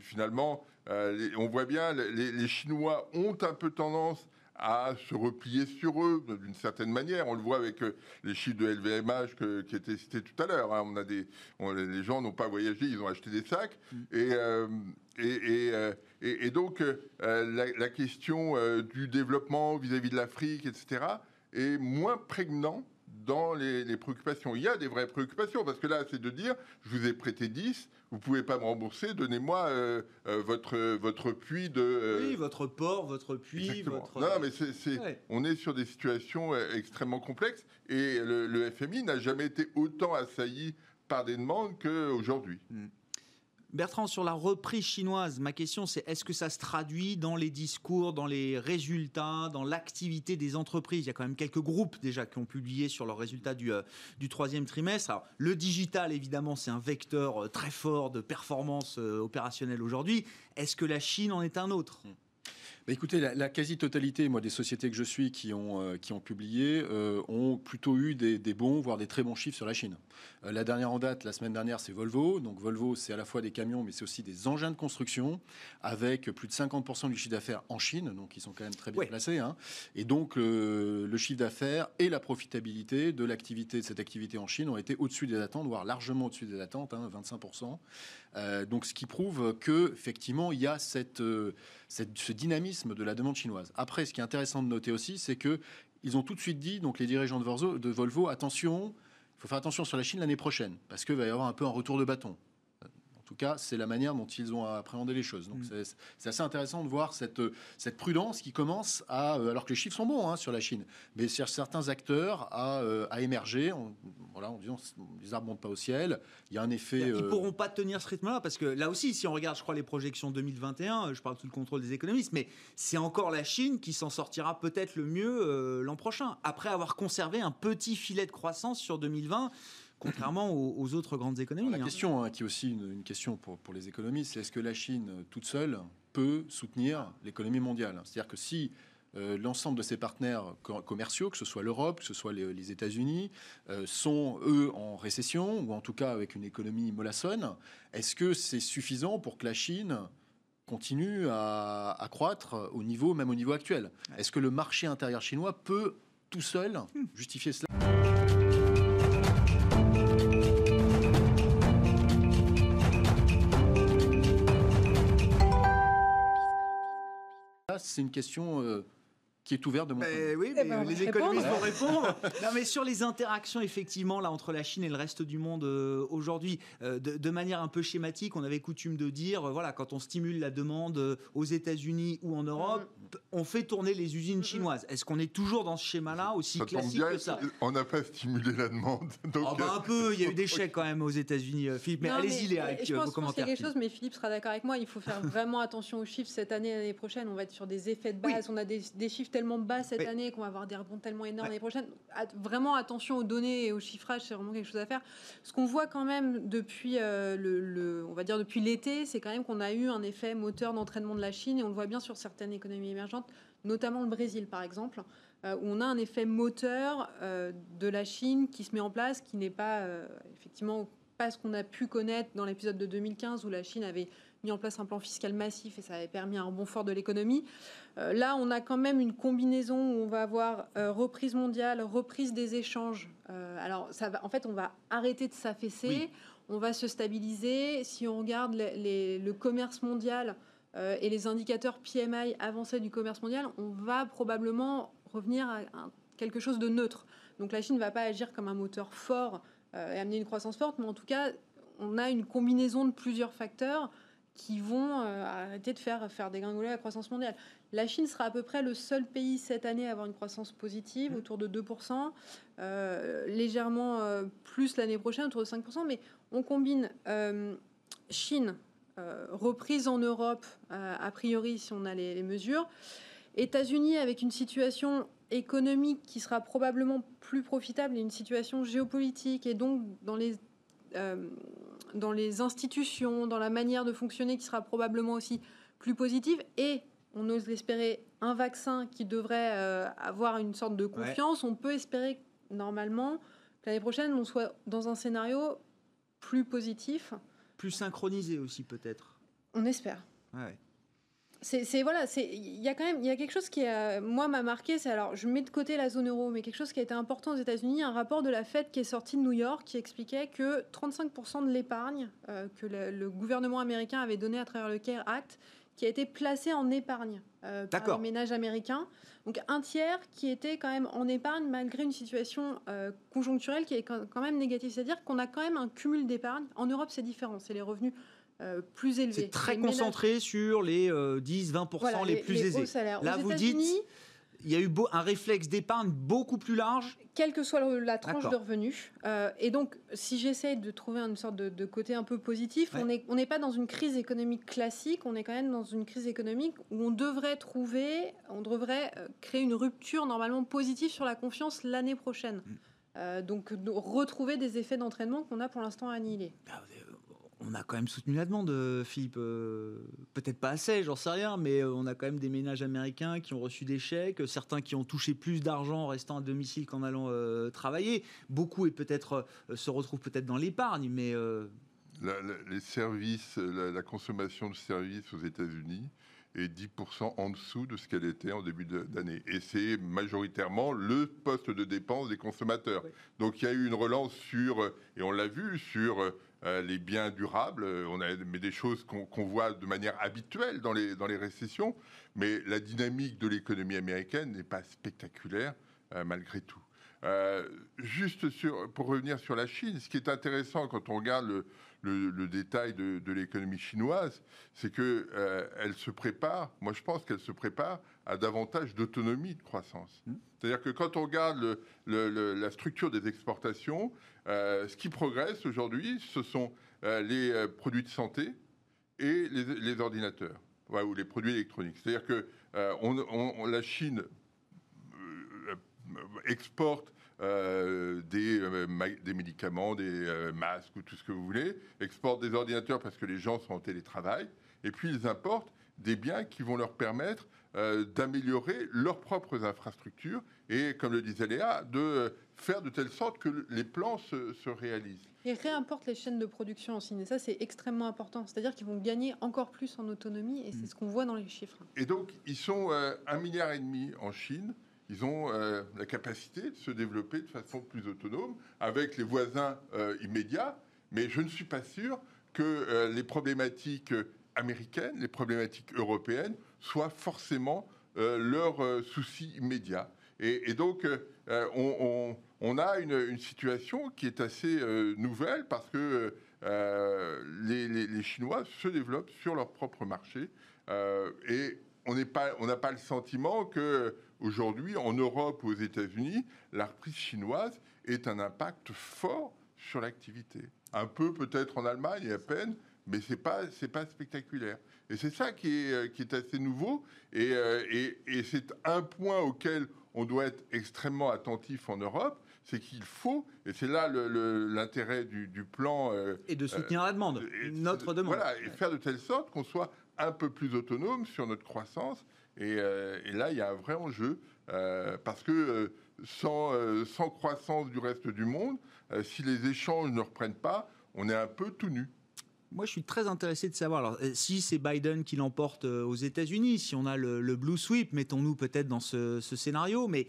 finalement, euh, on voit bien, les, les, Chinois ont un peu tendance à se replier sur eux d'une certaine manière. On le voit avec euh, les chiffres de LVMH qui étaient cités tout à l'heure. Hein. On a des, les gens n'ont pas voyagé, ils ont acheté des sacs. Mm. Euh, et, et, et, donc la, question du développement vis-à-vis de l'Afrique, etc., est moins prégnant dans les, les, préoccupations. Il y a des vraies préoccupations, parce que là, c'est de dire, je vous ai prêté 10, vous pouvez pas me rembourser, donnez-moi euh, euh, votre, votre puits de... Euh, oui, votre port, votre puits, votre... Non, mais c'est, on est sur des situations extrêmement complexes, et le, FMI n'a jamais été autant assailli par des demandes qu'aujourd'hui. Hmm. Bertrand, sur la reprise chinoise, ma question c'est est-ce que ça se traduit dans les discours, dans les résultats, dans l'activité des entreprises? Il y a quand même quelques groupes déjà qui ont publié sur leurs résultats du, euh, du troisième trimestre. le digital, évidemment, c'est un vecteur euh, très fort de performance euh, opérationnelle aujourd'hui. Est-ce que la Chine en est un autre? Hmm. Bah, écoutez, la, quasi-totalité, moi, des sociétés que je suis qui ont, euh, qui ont publié, euh, ont plutôt eu des, bons, voire des très bons chiffres sur la Chine. Euh, la dernière en date, la semaine dernière, c'est Volvo. Donc Volvo, c'est à la fois des camions, mais c'est aussi des engins de construction, avec plus de 50% du chiffre d'affaires en Chine. Donc ils sont quand même très bien placés. Hein. Et donc le chiffre d'affaires et la profitabilité de l'activité, de cette activité en Chine, ont été au-dessus des attentes, voire largement au-dessus des attentes, 25%. Hein, donc ce qui prouve que effectivement il y a cette ce dynamisme de la demande chinoise. Après, ce qui est intéressant de noter aussi, c'est que ils ont tout de suite dit, les dirigeants de Volvo, de Volvo attention, il faut faire attention sur la Chine l'année prochaine, parce qu'il va y avoir un peu un retour de bâton tout cas, c'est la manière dont ils ont appréhendé les choses. Donc, mm. c'est assez intéressant de voir cette, cette prudence qui commence à, euh, alors que les chiffres sont bons hein, sur la Chine, mais certains acteurs à, euh, à émerger. En, voilà, en disant les arbres montent pas au ciel. Il y a un effet. Ils ne euh, pourront pas tenir ce rythme-là parce que là aussi, si on regarde, je crois, les projections 2021, je parle sous le contrôle des économistes, mais c'est encore la Chine qui s'en sortira peut-être le mieux l'an prochain, après avoir conservé un petit filet de croissance sur 2020 contrairement aux, autres grandes économies. la hein. question, hein, qui est aussi une, question pour, les économistes, c'est est-ce que la Chine toute seule peut soutenir l'économie mondiale? C'est-à-dire que si euh, l'ensemble de ses partenaires commerciaux, que ce soit l'Europe, que ce soit les, États-Unis, euh, sont eux en récession ou en tout cas avec une économie mollassonne. Est-ce que c'est suffisant pour que la Chine continue à, à croître au niveau, même au niveau actuel? Est-ce que le marché intérieur chinois peut tout seul hmm. justifier cela? C'est une question euh, qui est ouverte de mon eh Oui, mais eh ben, les économistes vont répondre. non, mais sur les interactions, effectivement, là, entre la Chine et le reste du monde euh, aujourd'hui, euh, de, manière un peu schématique, on avait coutume de dire, voilà, quand on stimule la demande aux États-Unis ou en Europe, on fait tourner les usines chinoises. Est-ce qu'on est toujours dans ce schéma-là aussi classique que ça? On n'a pas stimulé la demande. Donc... Oh, bah, un peu, il y a eu des chèques quand même aux États-Unis, Philippe. Mais allez-y, Léa, avec je vos commentaires. quelque chose, mais Philippe sera d'accord avec moi. Il faut faire vraiment attention aux chiffres cette année, l'année prochaine. On va être sur des effets de base. On a des, des chiffres tellement bas cette année qu'on va avoir des rebonds tellement énormes l'année prochaine. Vraiment attention aux données et au chiffrage, c'est vraiment quelque chose à faire. Ce qu'on voit quand même depuis euh, le, on va dire depuis l'été, c'est quand même qu'on a eu un effet moteur d'entraînement de la Chine et on le voit bien sur certaines économies émergentes, notamment le Brésil par exemple. Euh, où on a un effet moteur euh, de la Chine qui se met en place, qui n'est pas effectivement pas ce qu'on a pu connaître dans l'épisode de 2015 où la Chine avait mis en place un plan fiscal massif et ça avait permis un rebond fort de l'économie. Euh, là, on a quand même une combinaison où on va avoir euh, reprise mondiale, reprise des échanges. Euh, alors, ça va, en fait, on va arrêter de s'affaisser, on va se stabiliser. Si on regarde le commerce mondial et les indicateurs PMI avancés du commerce mondial, on va probablement revenir à, quelque chose de neutre. Donc la Chine ne va pas agir comme un moteur fort et amener une croissance forte, mais en tout cas, on a une combinaison de plusieurs facteurs qui vont arrêter de faire, faire dégringoler la croissance mondiale. La Chine sera à peu près le seul pays cette année à avoir une croissance positive, autour de 2%, euh, légèrement euh, plus l'année prochaine, autour de 5%, mais on combine euh, Chine, reprise en Europe, a priori si on a les, mesures, États-Unis avec une situation économique qui sera probablement plus profitable et une situation géopolitique et donc dans les dans les institutions, dans la manière de fonctionner qui sera probablement aussi plus positive. Et on ose l'espérer, un vaccin qui devrait euh, avoir une sorte de confiance, on peut espérer normalement que l'année prochaine, on soit dans un scénario plus positif. Plus synchronisé aussi peut-être. On espère. c'est voilà, c'est il y a quand même il y a quelque chose qui a, moi m'a marqué, c'est alors je mets de côté la zone euro, mais quelque chose qui a été important aux États-Unis, un rapport de la Fed qui est sorti de New York qui expliquait que 35% de l'épargne euh, que le, gouvernement américain avait donné à travers le CARE Act qui a été placé en épargne euh, par les ménages américains. Donc un tiers qui était quand même en épargne malgré une situation euh, conjoncturelle qui est quand même négative. C'est-à-dire qu'on a quand même un cumul d'épargne. En Europe, c'est différent. C'est les revenus euh, plus élevés. C'est très concentré sur les 10-20% les, plus aisés. Là, vous dites il y a eu un réflexe d'épargne beaucoup plus large Quelle que soit la tranche de revenus. Euh, et donc, si j'essaie de trouver une sorte de, côté un peu positif, on n'est pas dans une crise économique classique, on est quand même dans une crise économique où on devrait trouver, on devrait euh, créer une rupture normalement positive sur la confiance l'année prochaine. Mm. Euh, donc, retrouver des effets d'entraînement qu'on a pour l'instant annihilés. Ah, on a quand même soutenu la demande, euh, Philippe. Euh, peut-être pas assez, j'en sais rien, mais euh, on a quand même des ménages américains qui ont reçu des chèques, certains qui ont touché plus d'argent en restant à domicile qu'en allant travailler. Beaucoup et peut-être se retrouvent peut-être dans l'épargne, mais les services, la, consommation de services aux États-Unis est 10% en dessous de ce qu'elle était en début d'année. Et c'est majoritairement le poste de dépense des consommateurs. Donc il y a eu une relance sur, et on l'a vu, sur euh, les biens durables. Euh, on a mais des choses qu'on voit de manière habituelle dans les, dans les récessions. Mais la dynamique de l'économie américaine n'est pas spectaculaire euh, malgré tout. juste sur, pour revenir sur la Chine, ce qui est intéressant quand on regarde le, le, détail de, de l'économie chinoise, c'est qu'elle elle se prépare, moi je pense qu'elle se prépare à davantage d'autonomie de croissance. Mmh. C'est-à-dire que quand on regarde la structure des exportations, euh, ce qui progresse aujourd'hui, ce sont euh, les euh, produits de santé et les, ordinateurs ou les produits électroniques. C'est-à-dire que la Chine exporte des, des, médicaments, des masques ou tout ce que vous voulez, exporte des ordinateurs parce que les gens sont en télétravail, et puis ils importent des biens qui vont leur permettre euh, d'améliorer leurs propres infrastructures et, comme le disait Léa, de faire de telle sorte que les plans se, réalisent. Ils réimportent les chaînes de production en Chine, et ça c'est extrêmement important. C'est-à-dire qu'ils vont gagner encore plus en autonomie, et c'est mm. ce qu'on voit dans les chiffres. Et donc, ils sont euh, un milliard et demi en Chine. Ils ont euh, la capacité de se développer de façon plus autonome avec les voisins immédiats, mais je ne suis pas sûr que les problématiques américaines, les problématiques européennes soient forcément euh, leur euh, souci immédiat. Et, donc, euh, on, a une, situation qui est assez nouvelle parce que les, Chinois se développent sur leur propre marché. et on n'a pas, le sentiment que aujourd'hui, en Europe ou aux États-Unis, la reprise chinoise ait un impact fort sur l'activité. Un peu peut-être en Allemagne, à peine, mais c'est pas c'est pas spectaculaire. Et c'est ça qui est, euh, qui est assez nouveau. Euh, et, et, c'est un point auquel on doit être extrêmement attentif en Europe, c'est qu'il faut, et c'est là l'intérêt du, du, plan. Euh, et de soutenir la demande, notre demande. Voilà, et faire de telle sorte qu'on soit un peu plus autonome sur notre croissance. Et, et là, il y a un vrai enjeu, parce que sans, sans croissance du reste du monde, si les échanges ne reprennent pas, on est un peu tout nu. Moi, je suis très intéressé de savoir. Alors, euh, si c'est Biden qui l'emporte euh, aux États-Unis, si on a le, blue sweep, mettons-nous peut-être dans ce, ce, scénario, mais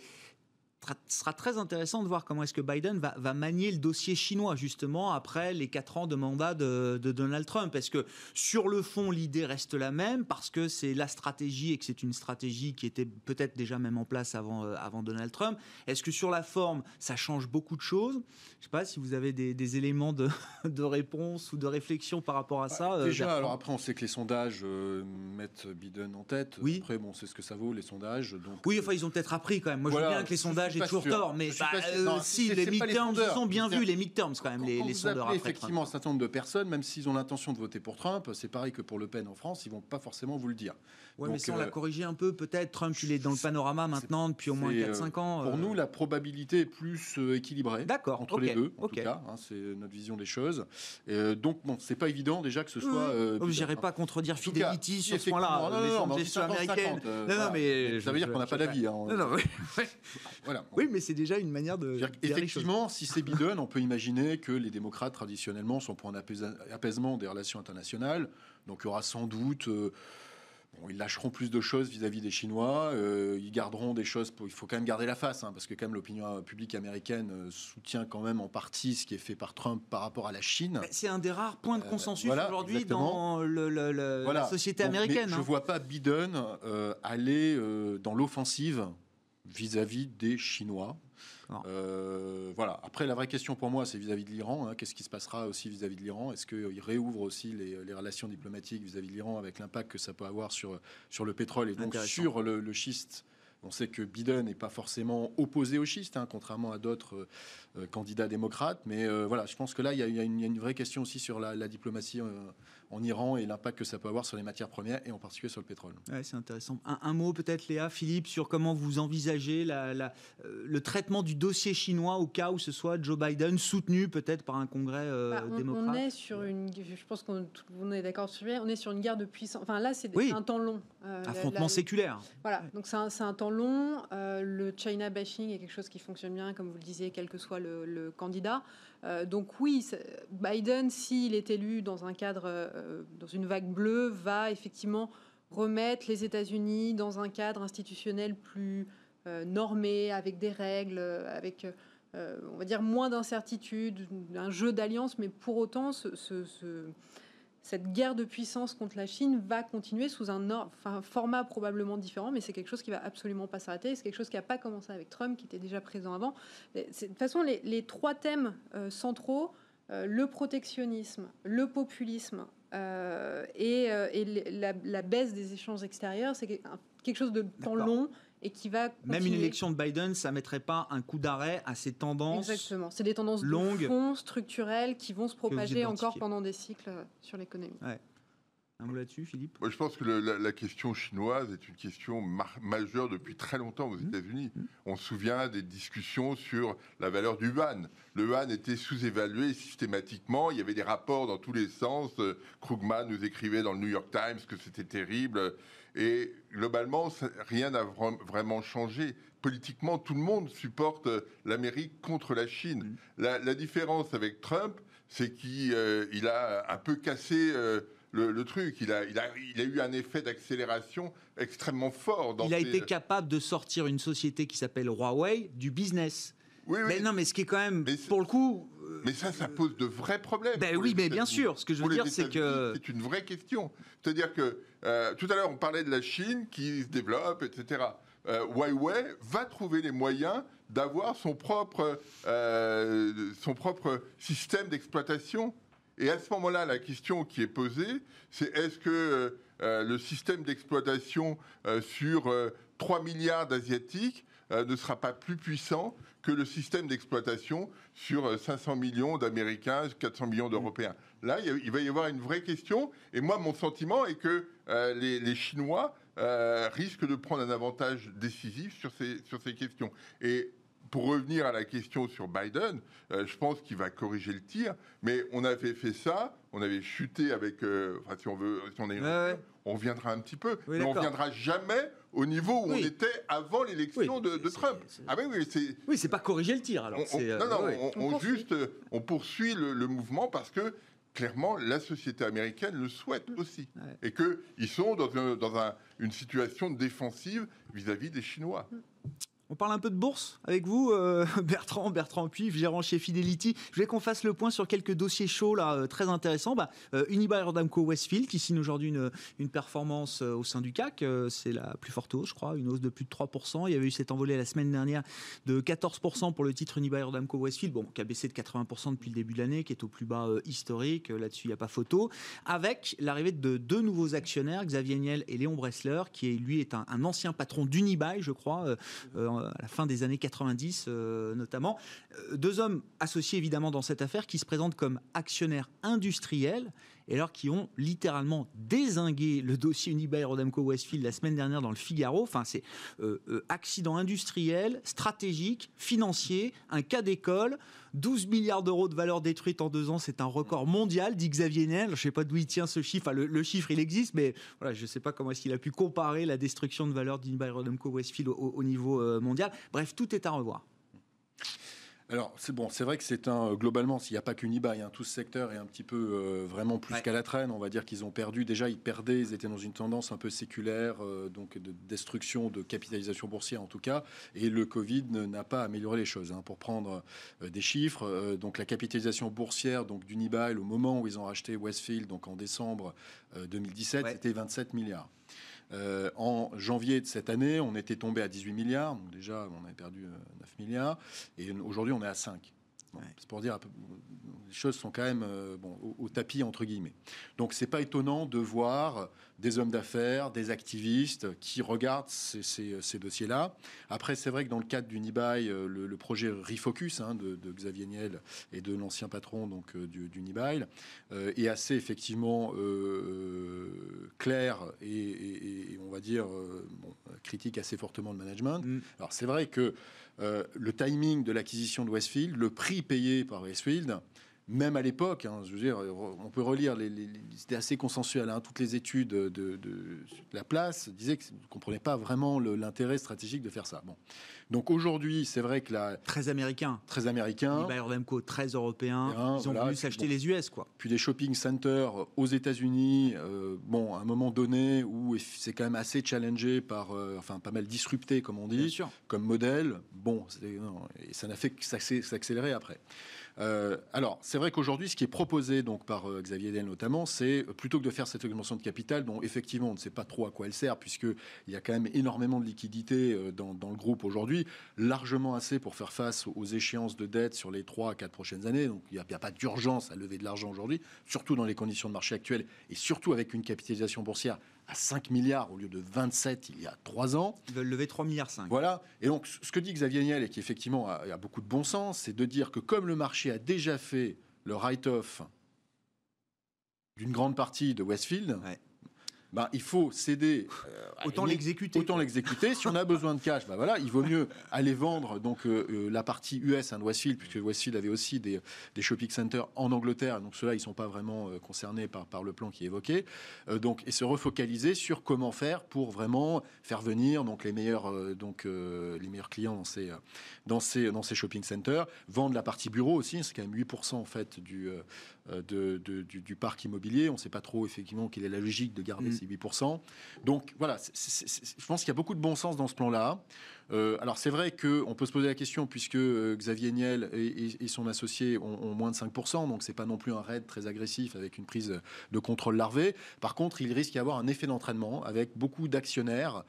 sera très intéressant de voir comment est-ce que Biden va, manier le dossier chinois justement après les quatre ans de mandat de, Donald Trump. Est-ce que sur le fond l'idée reste la même parce que c'est la stratégie et que c'est une stratégie qui était peut-être déjà même en place avant, euh, avant Donald Trump? Est-ce que sur la forme ça change beaucoup de choses? Je ne sais pas si vous avez des, éléments de, de, réponse ou de réflexion par rapport à bah, ça. Euh, déjà, alors après on sait que les sondages euh, mettent Biden en tête. Oui. Après bon, c'est ce que ça vaut les sondages. Donc, oui, enfin ils ont peut-être appris quand même. Moi je veux bien que les sondages j'ai toujours tort, mais bah, euh, si, les midterms, ils sont bien vus, les midterms quand même, les, les sondeurs après effectivement un certain nombre de personnes, même s'ils ont l'intention de voter pour Trump, c'est pareil que pour Le Pen en France, ils vont pas forcément vous le dire. Oui, mais si on l'a euh, corrigé un peu, peut-être Trump, il est dans le panorama maintenant depuis au moins 4-5 euh, ans. Pour nous, la probabilité est plus équilibrée. D'accord. Entre les deux, en tout cas. Hein, c'est notre vision des choses. donc, bon, c'est pas évident déjà que ce soit. Je n'irai pas contredire Fidelity sur ce point-là. Non, non, non, mais ça veut dire qu'on n'a pas d'avis. Hein. Voilà. Oui, mais c'est déjà une manière de. Effectivement, si c'est Biden, on peut imaginer que les démocrates traditionnellement sont pour un apaisement des relations internationales. Donc il y aura sans doute. Euh, ils lâcheront plus de choses vis-à-vis des Chinois. Euh, ils garderont des choses. Pour, il faut quand même garder la face, hein, parce que quand même l'opinion publique américaine euh, soutient quand même en partie ce qui est fait par Trump par rapport à la Chine. C'est un des rares points de consensus aujourd'hui dans le, la société américaine. Je ne hein. vois pas Biden aller dans l'offensive vis-à-vis des Chinois. Euh, voilà. Après, la vraie question pour moi, c'est vis-à-vis de l'Iran. Hein. Qu'est-ce qui se passera aussi vis-à-vis de l'Iran? Est-ce qu'il réouvre aussi les, relations diplomatiques vis-à-vis de l'Iran avec l'impact que ça peut avoir sur, sur le pétrole et donc sur le, schiste? On sait que Biden n'est pas forcément opposé au schiste, hein, contrairement à d'autres euh, candidats démocrates. Mais euh, voilà, je pense que là, il y, a, une, vraie question aussi sur la, diplomatie en Iran et l'impact que ça peut avoir sur les matières premières et en particulier sur le pétrole. Ouais, c'est intéressant. Un, mot peut-être, Léa, Philippe, sur comment vous envisagez la, euh, le traitement du dossier chinois au cas où ce soit Joe Biden soutenu peut-être par un congrès euh, bah, démocrate. On est sur une, je pense qu'on est d'accord sur on est sur une guerre de puissance. Enfin là, c'est un temps long. Euh, Affrontement séculaire. Voilà, donc c'est un, un, temps long. le China bashing est quelque chose qui fonctionne bien, comme vous le disiez, quel que soit le, le candidat. Euh, donc oui, Biden, s'il est élu dans un cadre, euh, dans une vague bleue, va effectivement remettre les États-Unis dans un cadre institutionnel plus euh, normé, avec des règles, avec, on va dire, moins d'incertitude, un jeu d'alliance, mais pour autant, ce, cette guerre de puissance contre la Chine va continuer sous un, format probablement différent, mais c'est quelque chose qui va absolument pas s'arrêter. C'est quelque chose qui n'a pas commencé avec Trump, qui était déjà présent avant. De toute façon, les, trois thèmes euh, centraux, euh, le protectionnisme, le populisme euh, et, la, la, baisse des échanges extérieurs, c'est quelque chose de temps long et qui va Même une élection de Biden, ça mettrait pas un coup d'arrêt à ces tendances Exactement. C'est des tendances longues, de fond, structurelles, qui vont se propager encore pendant des cycles euh, sur l'économie. Un mot là-dessus, Philippe? Je pense que la, question chinoise est une question majeure depuis très longtemps aux mmh. États-Unis. Mmh. On se souvient des discussions sur la valeur du yuan. Le yuan était sous-évalué systématiquement. Il y avait des rapports dans tous les sens. Krugman nous écrivait dans le New York Times que c'était terrible. Et globalement, rien n'a vraiment changé. Politiquement, tout le monde supporte l'Amérique contre la Chine. Mmh. La, différence avec Trump, c'est qu'il euh, a un peu cassé... Euh, le, truc. Il a, il, a, il a eu un effet d'accélération extrêmement fort. il a été capable de sortir une société qui s'appelle Huawei du business. Oui, oui. Mais non, mais ce qui est quand même, pour le coup. Euh, mais ça, ça pose de vrais problèmes. Ben oui, mais bien sûr. Ce que je veux dire, c'est que. C'est une vraie question. C'est-à-dire que euh, tout à l'heure, on parlait de la Chine qui se développe, etc. Euh, Huawei va trouver les moyens d'avoir son propre, son propre système d'exploitation et à ce moment-là, la question qui est posée, c'est est-ce que euh, le système d'exploitation euh, sur 3 euh, milliards d'Asiatiques ne sera pas plus puissant que le système d'exploitation sur 500 millions d'Américains, 400 millions d'Européens? Là, il va y avoir une vraie question. Et moi, mon sentiment est que les, Chinois risquent de prendre un avantage décisif sur ces, sur ces questions. Et pour revenir à la question sur Biden, euh, je pense qu'il va corriger le tir. Mais on avait fait ça, on avait chuté avec, euh, enfin si on veut, si on on reviendra un petit peu, mais on reviendra jamais au niveau où on était avant l'élection de, Trump. Ah oui, oui, c'est. Oui, c'est pas corriger le tir alors. On, euh, non, non, on, juste, on poursuit le, mouvement parce que clairement, la société américaine le souhaite aussi. Et qu'ils sont dans, dans une situation défensive vis-à-vis -vis des Chinois. On parle un peu de bourse avec vous, euh, Bertrand, Bertrand Puy, gérant chez Fidelity. Je voulais qu'on fasse le point sur quelques dossiers chauds là, euh, très intéressants. Bah, euh, Unibail Rodamco Westfield qui signe aujourd'hui une, performance au sein du CAC. c'est la plus forte hausse, je crois, une hausse de plus de 3%. Il y avait eu cette envolée la semaine dernière de 14% pour le titre Unibail Rodamco Westfield, bon, qui a baissé de 80% depuis le début de l'année, qui est au plus bas historique. Là-dessus, il n'y a pas photo. Avec l'arrivée de deux nouveaux actionnaires, Xavier Niel et Léon Bressler, qui lui est un, ancien patron d'Unibail, je crois à la fin des années 90 euh, notamment. Euh, deux hommes associés évidemment dans cette affaire qui se présentent comme actionnaires industriels et alors qui ont littéralement désingué le dossier Unibail Rodamco Westfield la semaine dernière dans le Figaro. Enfin, c'est euh, accident industriel, stratégique, financier, un cas d'école. 12 milliards d'euros de valeur détruite en deux ans, c'est un record mondial, dit Xavier Niel. Je ne sais pas d'où il tient ce chiffre. le, chiffre, il existe, mais voilà, je ne sais pas comment est-ce qu'il a pu comparer la destruction de valeur d'Inby Rodamco Westfield au, niveau euh, mondial. Bref, tout est à revoir. Alors c'est bon, c'est vrai que c'est un globalement, s'il n'y a pas qu'Unibail, hein, tout ce secteur est un petit peu euh, vraiment plus qu'à la traîne. On va dire qu'ils ont perdu. Déjà, ils perdaient, ils étaient dans une tendance un peu séculaire, euh, donc de destruction de capitalisation boursière en tout cas. Et le Covid n'a pas amélioré les choses. Hein. Pour prendre euh, des chiffres, donc la capitalisation boursière donc d'Unibail au moment où ils ont racheté Westfield, donc en décembre 2017, c'était 27 milliards. Euh, en janvier de cette année, on était tombé à 18 milliards, donc déjà on avait perdu 9 euh, milliards, et aujourd'hui on est à 5. C'est pour dire, les choses sont quand même euh, bon, au, tapis, entre guillemets. Donc, c'est pas étonnant de voir des hommes d'affaires, des activistes qui regardent ces, dossiers-là. Après, c'est vrai que dans le cadre d'Unibail, euh, le, le projet Refocus hein, de, Xavier Niel et de l'ancien patron donc euh, d'Unibail est assez effectivement clair et, on va dire critique assez fortement le management. Mm. Alors, c'est vrai que le timing de l'acquisition de Westfield, le prix payé par Westfield, même à l'époque, hein, je veux dire, on peut relire, les, c'était assez consensuel. Hein, toutes les études de, la place disaient que ne comprenaient pas vraiment l'intérêt stratégique de faire ça. Bon. Donc aujourd'hui, c'est vrai que la très américain, très américain, Demco très européen, ils ont voulu s'acheter les US quoi. Puis des shopping centers aux États-Unis, euh, bon, à un moment donné où c'est quand même assez challengé par, euh, enfin pas mal disrupté comme on dit, comme modèle. Bon, et ça n'a fait que s'accélérer après. Euh, alors, c'est vrai qu'aujourd'hui, ce qui est proposé donc par euh, Xavier Del notamment, c'est euh, plutôt que de faire cette augmentation de capital, dont effectivement on ne sait pas trop à quoi elle sert, puisqu'il y a quand même énormément de liquidités dans, le groupe aujourd'hui, largement assez pour faire face aux échéances de dette sur les 3 à 4 prochaines années. Donc, il n'y a, a, pas d'urgence à lever de l'argent aujourd'hui, surtout dans les conditions de marché actuelles et surtout avec une capitalisation boursière à 5 milliards au lieu de 27 il y a 3 ans. Ils veulent lever 3 milliards 5. Voilà. Et donc, ce que dit Xavier Niel, et qui effectivement a, beaucoup de bon sens, c'est de dire que comme le marché a déjà fait le write-off d'une grande partie de Westfield, bah, il faut céder. Euh, autant l'exécuter. Autant l'exécuter. si on a besoin de cash, bah voilà, il vaut mieux aller vendre donc euh, euh, la partie US de Westfield, puisque Westfield avait aussi des, des shopping centers en Angleterre. Donc ceux-là, ils sont pas vraiment concernés par, par le plan qui est évoqué. donc et se refocaliser sur comment faire pour vraiment faire venir donc les meilleurs donc les meilleurs clients dans ces dans ces dans ces shopping centers, vendre la partie bureau aussi. C'est quand même 8% en fait du euh, de, du, parc immobilier. On ne sait pas trop effectivement quelle est la logique de garder mm. ces 8%. Donc voilà, je pense qu'il y a beaucoup de bon sens dans ce plan-là. Euh, alors c'est vrai qu'on peut se poser la question, puisque euh, Xavier Niel et, son associé ont, moins de 5%, donc c'est pas non plus un raid très agressif avec une prise de contrôle larvé. Par contre, il risque d'y avoir un effet d'entraînement avec beaucoup d'actionnaires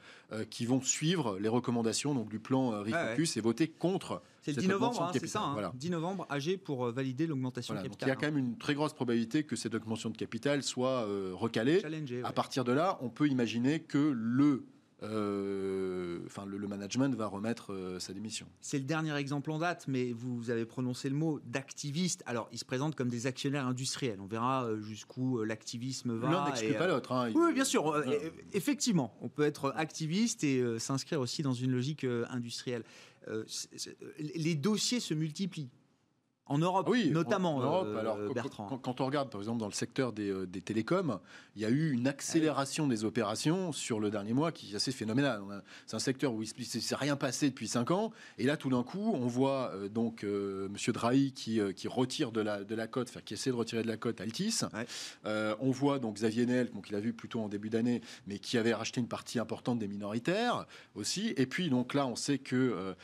qui vont suivre les recommandations donc, du plan Refocus et voter contre c'est le 10 novembre, hein, c'est ça. Hein, 10 novembre, âgé pour euh, valider l'augmentation de capital. il y a quand même une très grosse probabilité que cette augmentation de capital soit euh, recalée. À partir de là, on peut imaginer que le euh, enfin, le, management va remettre sa démission. C'est le dernier exemple en date, mais vous avez prononcé le mot d'activiste. Alors, ils se présentent comme des actionnaires industriels. On verra jusqu'où l'activisme va. L'un n'exclut pas l'autre. Hein. Oui, bien sûr. Effectivement, on peut être activiste et s'inscrire aussi dans une logique industrielle. Euh, les dossiers se multiplient. En Europe, oui, notamment, euh, alors, Bertrand. Quand, on regarde, par exemple, dans le secteur des, euh, télécoms, il y a eu une accélération des opérations sur le dernier mois qui est assez phénoménale. C'est un secteur où il ne s'est rien passé depuis 5 ans. Et là, tout d'un coup, on voit donc Monsieur Drahi qui, qui retire de la, de la cote, enfin, qui essaie de retirer de la cote Altis. on voit donc Xavier Nel, il a vu plutôt en début d'année, mais qui avait racheté une partie importante des minoritaires aussi. Et puis, donc là, on sait que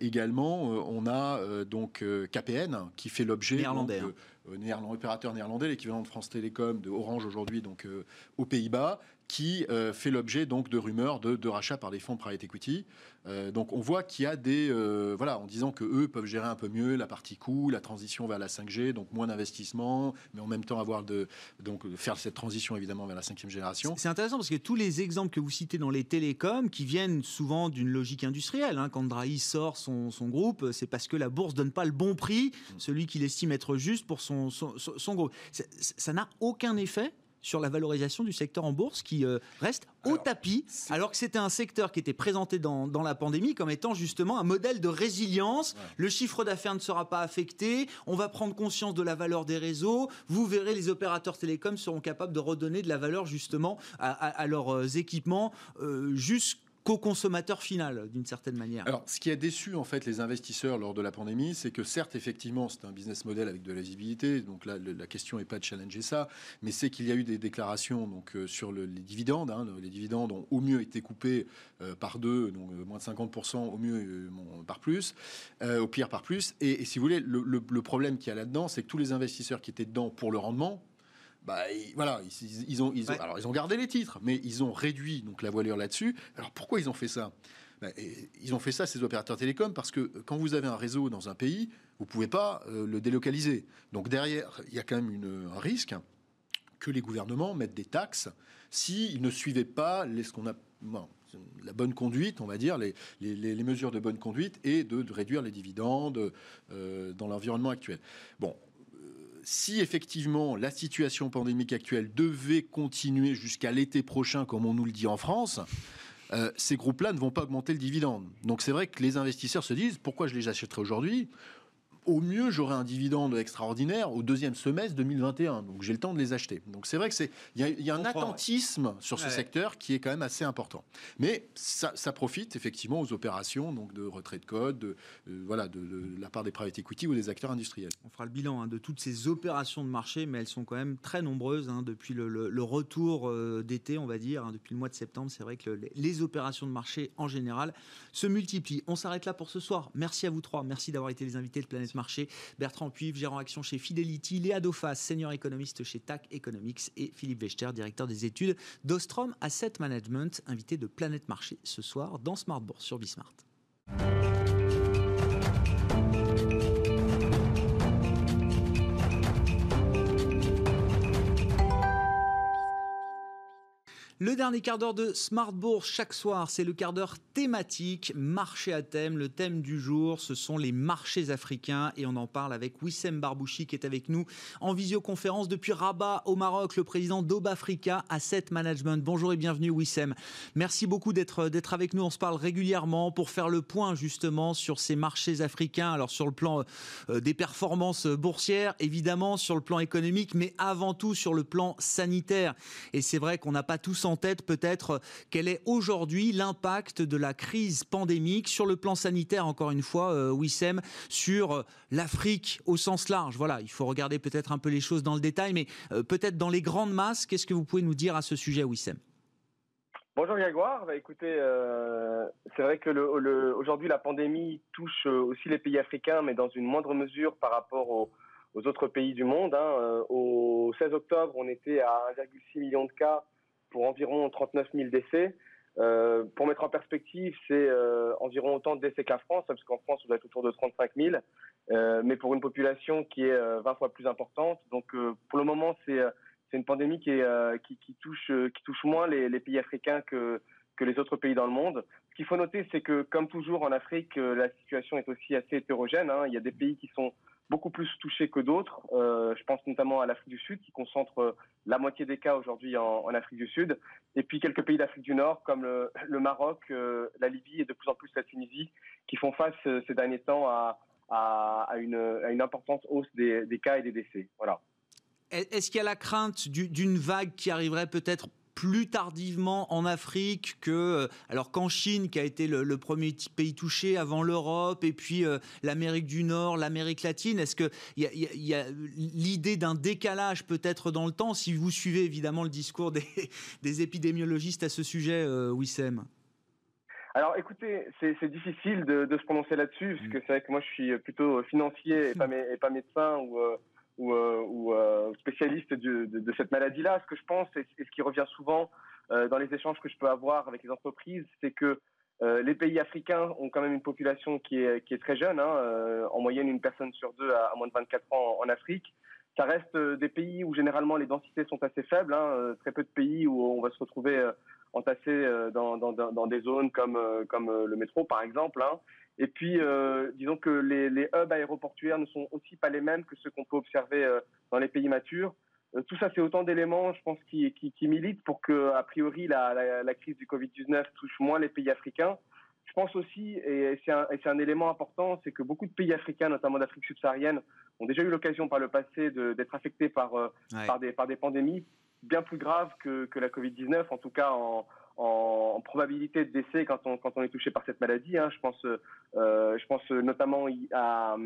également, on a donc KPN qui fait l'objet néerlandais, hein. euh, néerlandais, opérateur néerlandais, l'équivalent de France Télécom, de Orange aujourd'hui, donc euh, aux Pays-Bas, qui euh, fait l'objet donc de rumeurs de, de, rachat par des fonds private equity. Euh, donc on voit qu'il y a des euh, voilà en disant que eux peuvent gérer un peu mieux la partie coût, la transition vers la 5G, donc moins d'investissement, mais en même temps avoir de donc faire cette transition évidemment vers la cinquième génération. C'est intéressant parce que tous les exemples que vous citez dans les télécoms, qui viennent souvent d'une logique industrielle, hein, quand Drahi sort son, son groupe, c'est parce que la bourse donne pas le bon prix, mm. celui qu'il estime être juste pour son, son, son groupe. Ça n'a aucun effet sur la valorisation du secteur en bourse qui euh, reste au tapis, alors que c'était un secteur qui était présenté dans, la pandémie comme étant justement un modèle de résilience. Le chiffre d'affaires ne sera pas affecté, on va prendre conscience de la valeur des réseaux, vous verrez les opérateurs télécoms seront capables de redonner de la valeur justement à, leurs euh, équipements euh, qu'au consommateur final, d'une certaine manière. Alors, ce qui a déçu en fait les investisseurs lors de la pandémie, c'est que certes, effectivement, c'est un business model avec de la visibilité, donc là, la question n'est pas de challenger ça, mais c'est qu'il y a eu des déclarations donc euh, sur les dividendes. Hein. les dividendes ont au mieux été coupés euh, par deux, donc euh, moins de 50%, au mieux par plus, au pire par plus. Et, si vous voulez, le, le problème qu'il y a là-dedans, c'est que tous les investisseurs qui étaient dedans pour le rendement, bah, voilà, ils, ont, ils, ont, alors, ils ont gardé les titres, mais ils ont réduit donc la voilure là-dessus. Alors pourquoi ils ont fait ça? Bah, Ils ont fait ça, ces opérateurs télécoms, parce que quand vous avez un réseau dans un pays, vous pouvez pas euh, le délocaliser. Donc derrière, il y a quand même une, un risque que les gouvernements mettent des taxes s'ils ne suivaient pas les, ce qu'on a la bonne conduite, on va dire, les, les, mesures de bonne conduite et de, réduire les dividendes euh, dans l'environnement actuel. Bon, si effectivement la situation pandémique actuelle devait continuer jusqu'à l'été prochain, comme on nous le dit en France, euh, ces groupes-là ne vont pas augmenter le dividende. Donc c'est vrai que les investisseurs se disent pourquoi je les achèterais aujourd'hui? Au mieux, j'aurai un dividende extraordinaire au deuxième semestre 2021. Donc, j'ai le temps de les acheter. Donc, c'est vrai que c'est, il y, a un attentisme sur ce secteur qui est quand même assez important. Mais ça, profite effectivement aux opérations donc de retrait de code, de, euh, voilà, de, la part des private equity ou des acteurs industriels. On fera le bilan hein, de toutes ces opérations de marché, mais elles sont quand même très nombreuses hein, depuis le, retour euh, d'été, on va dire, hein, depuis le mois de septembre. C'est vrai que les opérations de marché en général se multiplient. On s'arrête là pour ce soir. Merci à vous trois. Merci d'avoir été les invités de Planète Marché. Bertrand Puivre, gérant action chez Fidelity, Léa Dauphas, senior économiste chez TAC Economics et Philippe Wechter, directeur des études d'Ostrom Asset Management, invité de Planète Marché ce soir dans Smart Bourse sur Bismart. Le dernier quart d'heure de Smart Bourse chaque soir, c'est le quart d'heure thématique, marché à thème. Le thème du jour, ce sont les marchés africains et on en parle avec Wissem Barbouchi qui est avec nous en visioconférence depuis Rabat au Maroc, le président d'Obafrica Asset Management. Bonjour et bienvenue Wissem. Merci beaucoup d'être avec nous. On se parle régulièrement pour faire le point justement sur ces marchés africains. Alors sur le plan euh, des performances boursières, évidemment sur le plan économique, mais avant tout sur le plan sanitaire. Et c'est vrai qu'on n'a pas tous en tête peut-être quel est aujourd'hui l'impact de la crise pandémique sur le plan sanitaire, encore une fois, euh, Wissem, sur euh, l'Afrique au sens large. Voilà, il faut regarder peut-être un peu les choses dans le détail, mais euh, peut-être dans les grandes masses, qu'est-ce que vous pouvez nous dire à ce sujet, Wissem? Bonjour Grégoire, bah, écoutez, c'est vrai que aujourd'hui la pandémie touche aussi les pays africains, mais dans une moindre mesure par rapport aux, autres pays du monde. Hein. au 16 octobre, on était à 1,6 million de cas pour environ 39 000 décès. Euh, pour mettre en perspective, c'est euh, environ autant de décès la France, parce qu'en France, on être autour de 35 000, euh, mais pour une population qui est 20 fois plus importante. Donc, pour le moment, c'est une pandémie qui, est, touche, moins les, pays africains que, que les autres pays dans le monde. Ce qu'il faut noter, c'est que, comme toujours en Afrique, la situation est aussi assez hétérogène. Hein. Il y a des pays qui sont beaucoup plus touchés que d'autres. Euh, je pense notamment à l'Afrique du Sud, qui concentre euh, la moitié des cas aujourd'hui en, Afrique du Sud. Et puis quelques pays d'Afrique du Nord, comme le, Maroc, euh, la Libye et de plus en plus la Tunisie, qui font face ces derniers temps à, une, à importante hausse des, des, cas et des décès. Voilà. Est-ce qu'il y a la crainte d'une vague qui arriverait peut-être plus tardivement en Afrique que euh, alors qu'en Chine qui a été le, premier pays touché avant l'Europe et puis euh, l'Amérique du Nord, l'Amérique latine. Est-ce que il y a, l'idée d'un décalage peut-être dans le temps si vous suivez évidemment le discours des, des épidémiologistes à ce sujet, euh, Wissem? Alors écoutez, c'est difficile de, se prononcer là-dessus, parce mm. que c'est vrai que moi je suis plutôt financier et pas, et pas médecin ou, ou, euh, ou euh, spécialiste de, de, cette maladie-là. Ce que je pense, et, ce qui revient souvent euh, dans les échanges que je peux avoir avec les entreprises, c'est que les pays africains ont quand même une population qui est, très jeune. Hein, en moyenne, une personne sur deux a, moins de 24 ans en, Afrique. Ça reste des pays où généralement les densités sont assez faibles. Hein, très peu de pays où on va se retrouver entassés dans, des zones comme, comme le métro, par exemple. Hein. Et puis, euh, disons que les, hubs aéroportuaires ne sont aussi pas les mêmes que ceux qu'on peut observer euh, dans les pays matures. Euh, tout ça, c'est autant d'éléments, je pense, qui, qui, militent pour que, a priori, la, la, crise du Covid-19 touche moins les pays africains. Je pense aussi, et c'est un, un, élément important, c'est que beaucoup de pays africains, notamment d'Afrique subsaharienne, ont déjà eu l'occasion par le passé d'être affectés par, par, des, par des pandémies bien plus grave que, que la Covid-19, en tout cas en, en, probabilité de décès quand on, quand on est touché par cette maladie. Hein. Je, pense, euh, je pense notamment à,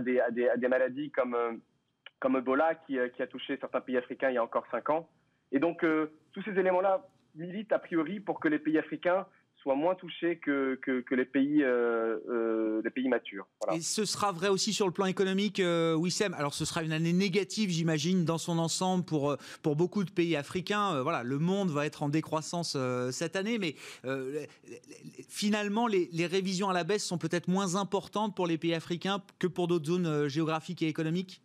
des, maladies comme, comme Ebola qui, qui, a touché certains pays africains il y a encore cinq ans. Et donc, euh, tous ces éléments-là militent a priori pour que les pays africains soient moins touchés que, que, les, pays, euh, euh, les pays matures. Et ce sera vrai aussi sur le plan économique, Wissem? Alors ce sera une année négative, j'imagine, dans son ensemble pour, pour beaucoup de pays africains. voilà, le monde va être en décroissance cette année, mais finalement, les, les, révisions à la baisse sont peut-être moins importantes pour les pays africains que pour d'autres zones géographiques et économiques?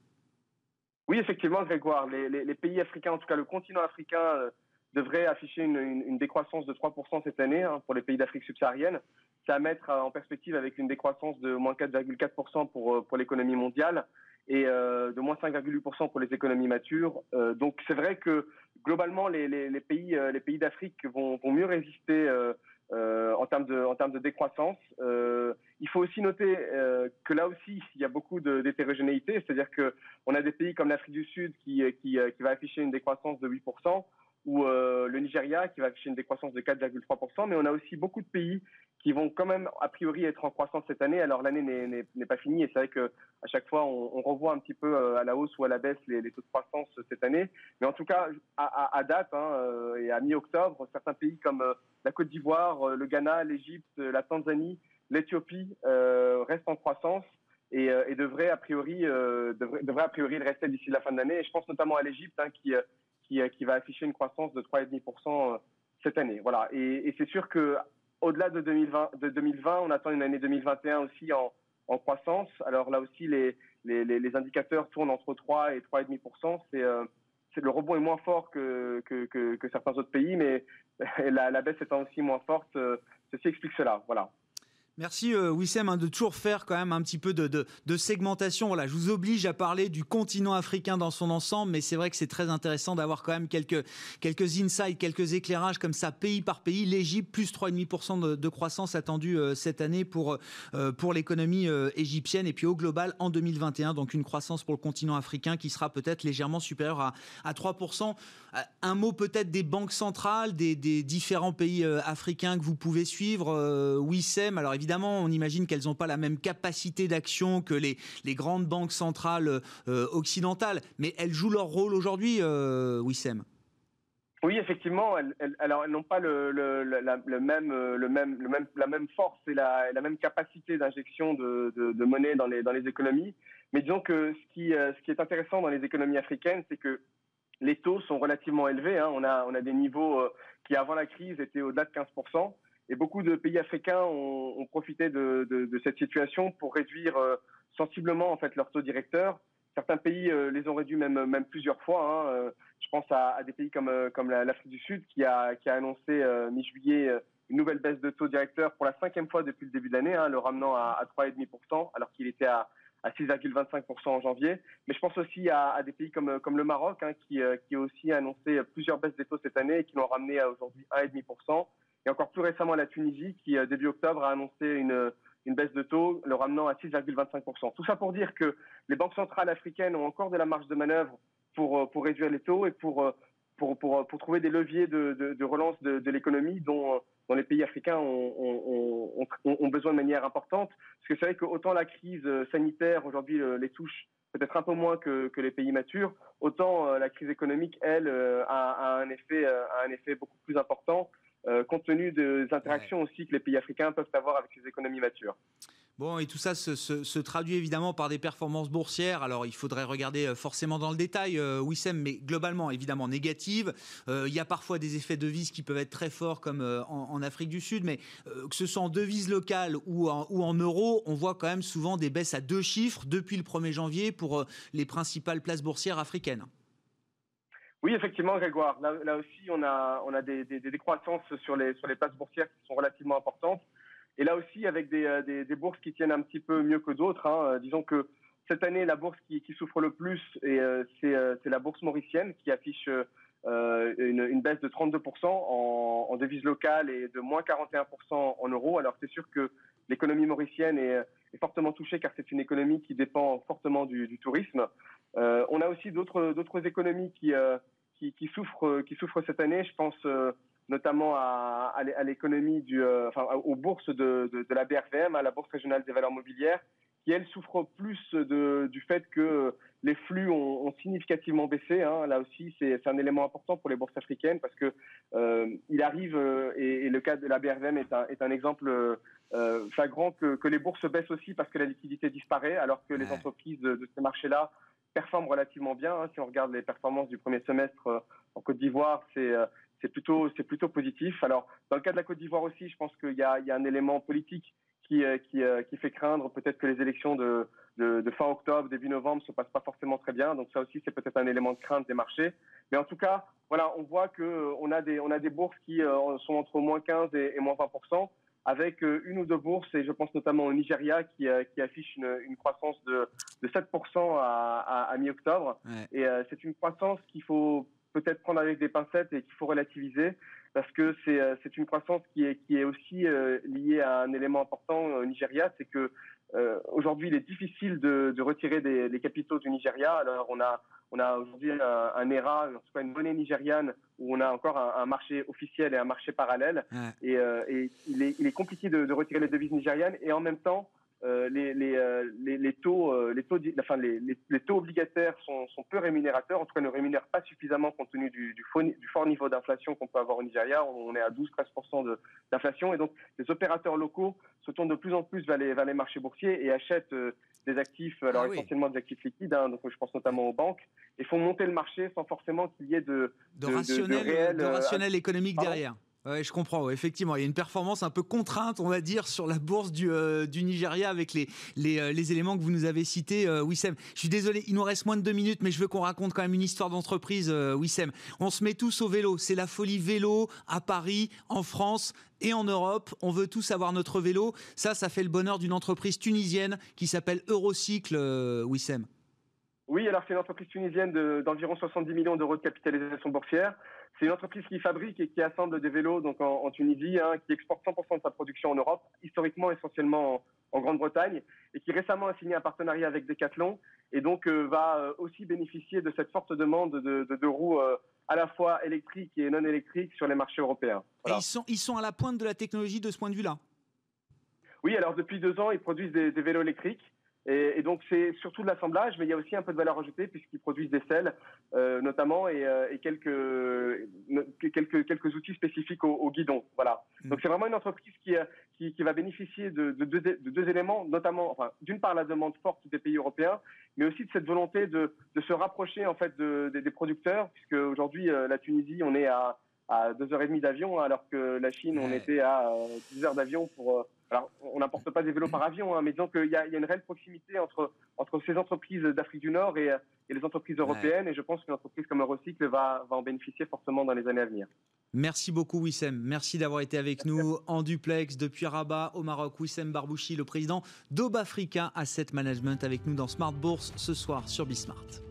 Oui, effectivement, Grégoire. Les, les, pays africains, en tout cas le continent africain, devrait afficher une, une, décroissance de 3% cette année hein, pour les pays d'Afrique subsaharienne. C'est à mettre euh, en perspective avec une décroissance de moins 4,4% pour, euh, pour l'économie mondiale et euh, de moins 5,8% pour les économies matures. Euh, donc c'est vrai que globalement les, les, les pays, les pays d'Afrique vont, vont, mieux résister euh, en termes de en termes de décroissance. Euh, il faut aussi noter euh, que là aussi il y a beaucoup d'hétérogénéité, c'est-à-dire que on a des pays comme l'Afrique du Sud qui qui, qui va afficher une décroissance de 8% ou euh, le Nigeria qui va afficher une décroissance de 4,3%, mais on a aussi beaucoup de pays qui vont quand même a priori être en croissance cette année. Alors l'année n'est pas finie et c'est vrai que à chaque fois on, revoit un petit peu euh, à la hausse ou à la baisse les, taux de croissance cette année. Mais en tout cas à, date hein, euh, et à mi-octobre, certains pays comme la Côte d'Ivoire, le Ghana, l'Égypte, la Tanzanie, l'Éthiopie restent en croissance et, et devraient a priori devraient a priori le rester d'ici la fin de l'année. Je pense notamment à l'Égypte hein, qui euh, qui, va afficher une croissance de 3,5% euh, cette année. Voilà. Et, c'est sûr que au-delà de 2020, de 2020, on attend une année 2021 aussi en, croissance. Alors là aussi, les, indicateurs tournent entre 3 et 3,5%. C'est euh, le rebond est moins fort que, certains autres pays, mais la, baisse étant aussi moins forte, ceci explique cela. Voilà. Merci euh, Wissem hein, de toujours faire quand même un petit peu de, segmentation. Voilà, je vous oblige à parler du continent africain dans son ensemble, mais c'est vrai que c'est très intéressant d'avoir quand même quelques, quelques insights, quelques éclairages comme ça, pays par pays. L'Égypte, plus 3,5% de, de croissance attendue euh, cette année pour, euh, pour l'économie égyptienne. Et puis au global, en 2021, donc une croissance pour le continent africain qui sera peut-être légèrement supérieure à, à 3%. Euh, un mot peut-être des banques centrales, des, des différents pays africains que vous pouvez suivre. Wissem, alors évidemment, on imagine qu'elles n'ont pas la même capacité d'action que les, grandes banques centrales euh, occidentales, mais elles jouent leur rôle aujourd'hui, euh, Wissem. Oui, effectivement, elles, n'ont pas la même force et la, même capacité d'injection de, monnaie dans les, économies. Mais disons que ce qui, euh, ce qui est intéressant dans les économies africaines, c'est que les taux sont relativement élevés. Hein. On, a, des niveaux qui, avant la crise, étaient au-delà de 15%. Et beaucoup de pays africains ont, profité de, cette situation pour réduire euh, sensiblement en fait leur taux directeur. Certains pays euh, les ont réduits même, plusieurs fois. Hein. Euh, je pense à, des pays comme, l'Afrique du Sud qui a, annoncé mi-juillet une nouvelle baisse de taux directeur pour la cinquième fois depuis le début de l'année, hein, le ramenant à, à 3,5% alors qu'il était à, à 6,25% en janvier. Mais je pense aussi à, des pays comme, comme le Maroc hein, qui, qui a aussi annoncé plusieurs baisses des taux cette année et qui l'ont ramené à aujourd'hui 1,5% et encore plus récemment la Tunisie qui, euh, début octobre, a annoncé une, une baisse de taux, le ramenant à 6,25%. Tout ça pour dire que les banques centrales africaines ont encore de la marge de manœuvre pour, euh, réduire les taux et pour, euh, trouver des leviers de, relance de, l'économie dont, les pays africains ont, besoin de manière importante. Parce que c'est vrai que autant la crise sanitaire aujourd'hui les touche peut-être un peu moins que, les pays matures, autant la crise économique, elle, a un effet beaucoup plus important euh, compte tenu des interactions aussi que les pays africains peuvent avoir avec les économies matures. Bon, et tout ça se, se, se, traduit évidemment par des performances boursières. Alors, il faudrait regarder euh, forcément dans le détail, euh, Wissem, mais globalement, évidemment, négatives. Euh, il y a parfois des effets de devises qui peuvent être très forts, comme euh, en, en, Afrique du Sud, mais que ce soit en devises locales ou en, ou en euros, on voit quand même souvent des baisses à deux chiffres depuis le 1er janvier pour les principales places boursières africaines. Oui, effectivement, Grégoire. Là, aussi, on a, des, des, des décroissances sur les, sur places boursières qui sont relativement importantes. Et là aussi, avec des, euh, bourses qui tiennent un petit peu mieux que d'autres. Hein. Euh, disons que cette année, la bourse qui, souffre le plus, euh, c'est la bourse mauricienne qui affiche une, une, baisse de 32% en, en devise locale et de moins 41% en euros. Alors c'est sûr que l'économie mauricienne est, fortement touchée car c'est une économie qui dépend fortement du, tourisme. Euh, on a aussi d'autres économies qui, qui, souffrent, qui souffrent cette année. Je pense notamment à, l'économie du, enfin, aux bourses de, la BRVM, à la Bourse régionale des valeurs mobilières, qui elle souffre plus du fait que les flux ont, significativement baissé. Hein. Là aussi, c'est un élément important pour les bourses africaines parce que euh, il arrive, euh, et, le cas de la BRVM est un exemple euh, flagrant que, que, les bourses baissent aussi parce que la liquidité disparaît, alors que ouais. les entreprises de, de ces marchés-là performent relativement bien. Hein. Si on regarde les performances du premier semestre euh, en Côte d'Ivoire, c'est euh, c'est plutôt c'est plutôt positif. Alors dans le cas de la Côte d'Ivoire aussi, je pense qu'il y a, il y a un élément politique qui, euh, qui, qui fait craindre peut-être que les élections de, de, de, fin octobre, début novembre se passent pas forcément très bien. Donc ça aussi, c'est peut-être un élément de crainte des marchés. Mais en tout cas, voilà, on voit que on a des, on a des bourses qui euh, sont entre moins 15 et, et moins 20 avec euh, une ou deux bourses, et je pense notamment au Nigeria, qui, qui affiche une, une, croissance de, de 7% à, à, à mi-octobre. Ouais. Et euh, c'est une croissance qu'il faut peut-être prendre avec des pincettes et qu'il faut relativiser parce que c'est c'est une croissance qui est qui est aussi euh, liée à un élément important au Nigeria, c'est que euh, aujourd'hui il est difficile de, de retirer des, des, capitaux du Nigeria. Alors on a on a aujourd'hui un, un ERA, en tout cas une monnaie nigériane où on a encore un, un marché officiel et un marché parallèle. Ouais. Et, euh, et il, est, il est compliqué de, de retirer les devises nigérianes et en même temps euh, les, les, euh, les, les, taux, euh, les taux, enfin les, les, taux obligataires sont, sont, peu rémunérateurs, en tout cas ne rémunèrent pas suffisamment compte tenu du, du, faux, du fort niveau d'inflation qu'on peut avoir au Nigeria. On est à 12-13% d'inflation et donc les opérateurs locaux se tournent de plus en plus vers les, vers marchés boursiers et achètent euh, des actifs, alors ah oui. essentiellement des actifs liquides, hein, donc je pense notamment aux banques, et font monter le marché sans forcément qu'il y ait de, de, de rationnel, de, réel, de rationnel économique derrière. Oui, je comprends. Effectivement, il y a une performance un peu contrainte, on va dire, sur la bourse du, euh, Nigeria avec euh, les, éléments que vous nous avez cités, euh, Wissem. Je suis désolé, il nous reste moins de deux minutes, mais je veux qu'on raconte quand même une histoire d'entreprise, Wissem. On se met tous au vélo. C'est la folie vélo à Paris, en France et en Europe. On veut tous avoir notre vélo. Ça, ça fait le bonheur d'une entreprise tunisienne qui s'appelle Eurocycle, Wissem. Oui, alors c'est une entreprise tunisienne d'environ de, 70 millions d'euros de capitalisation boursière. C'est une entreprise qui fabrique et qui assemble des vélos donc en, en Tunisie, hein, qui exporte 100% de sa production en Europe, historiquement essentiellement en, en Grande-Bretagne, et qui récemment a signé un partenariat avec Decathlon, et donc euh, va euh, aussi bénéficier de cette forte demande de, de, de roues euh, à la fois électriques et non électriques sur les marchés européens. Voilà. Et ils sont, ils sont à la pointe de la technologie de ce point de vue-là? Oui, alors depuis deux ans, ils produisent des, des vélos électriques. Et, et, donc c'est surtout de l'assemblage, mais il y a aussi un peu de valeur ajoutée puisqu'ils produisent des selles, euh, notamment, et, euh, et, quelques, quelques quelques outils spécifiques au, au guidon. Voilà. Mmh. Donc c'est vraiment une entreprise qui, euh, qui, qui va bénéficier de, de, deux, de, deux, éléments, notamment, enfin, d'une part la demande forte des pays européens, mais aussi de cette volonté de, de se rapprocher en fait de, de des producteurs, puisque aujourd'hui la Tunisie, on est à à deux heures et demie d'avion, alors que la Chine, ouais. on était à euh, 10 heures d'avion pour. Alors, on n'apporte pas des vélos par avion, hein, mais disons qu'il y, y, a une réelle proximité entre entre ces entreprises d'Afrique du Nord et, et, les entreprises européennes, ouais. et je pense qu'une entreprise comme Eurocycle va va en bénéficier fortement dans les années à venir. Merci beaucoup Wissem, merci d'avoir été avec Merci. nous en duplex depuis Rabat au Maroc. Wissem Barbouchi, le président d'Aube Africa Asset Management, avec nous dans Smart Bourse ce soir sur Bismart.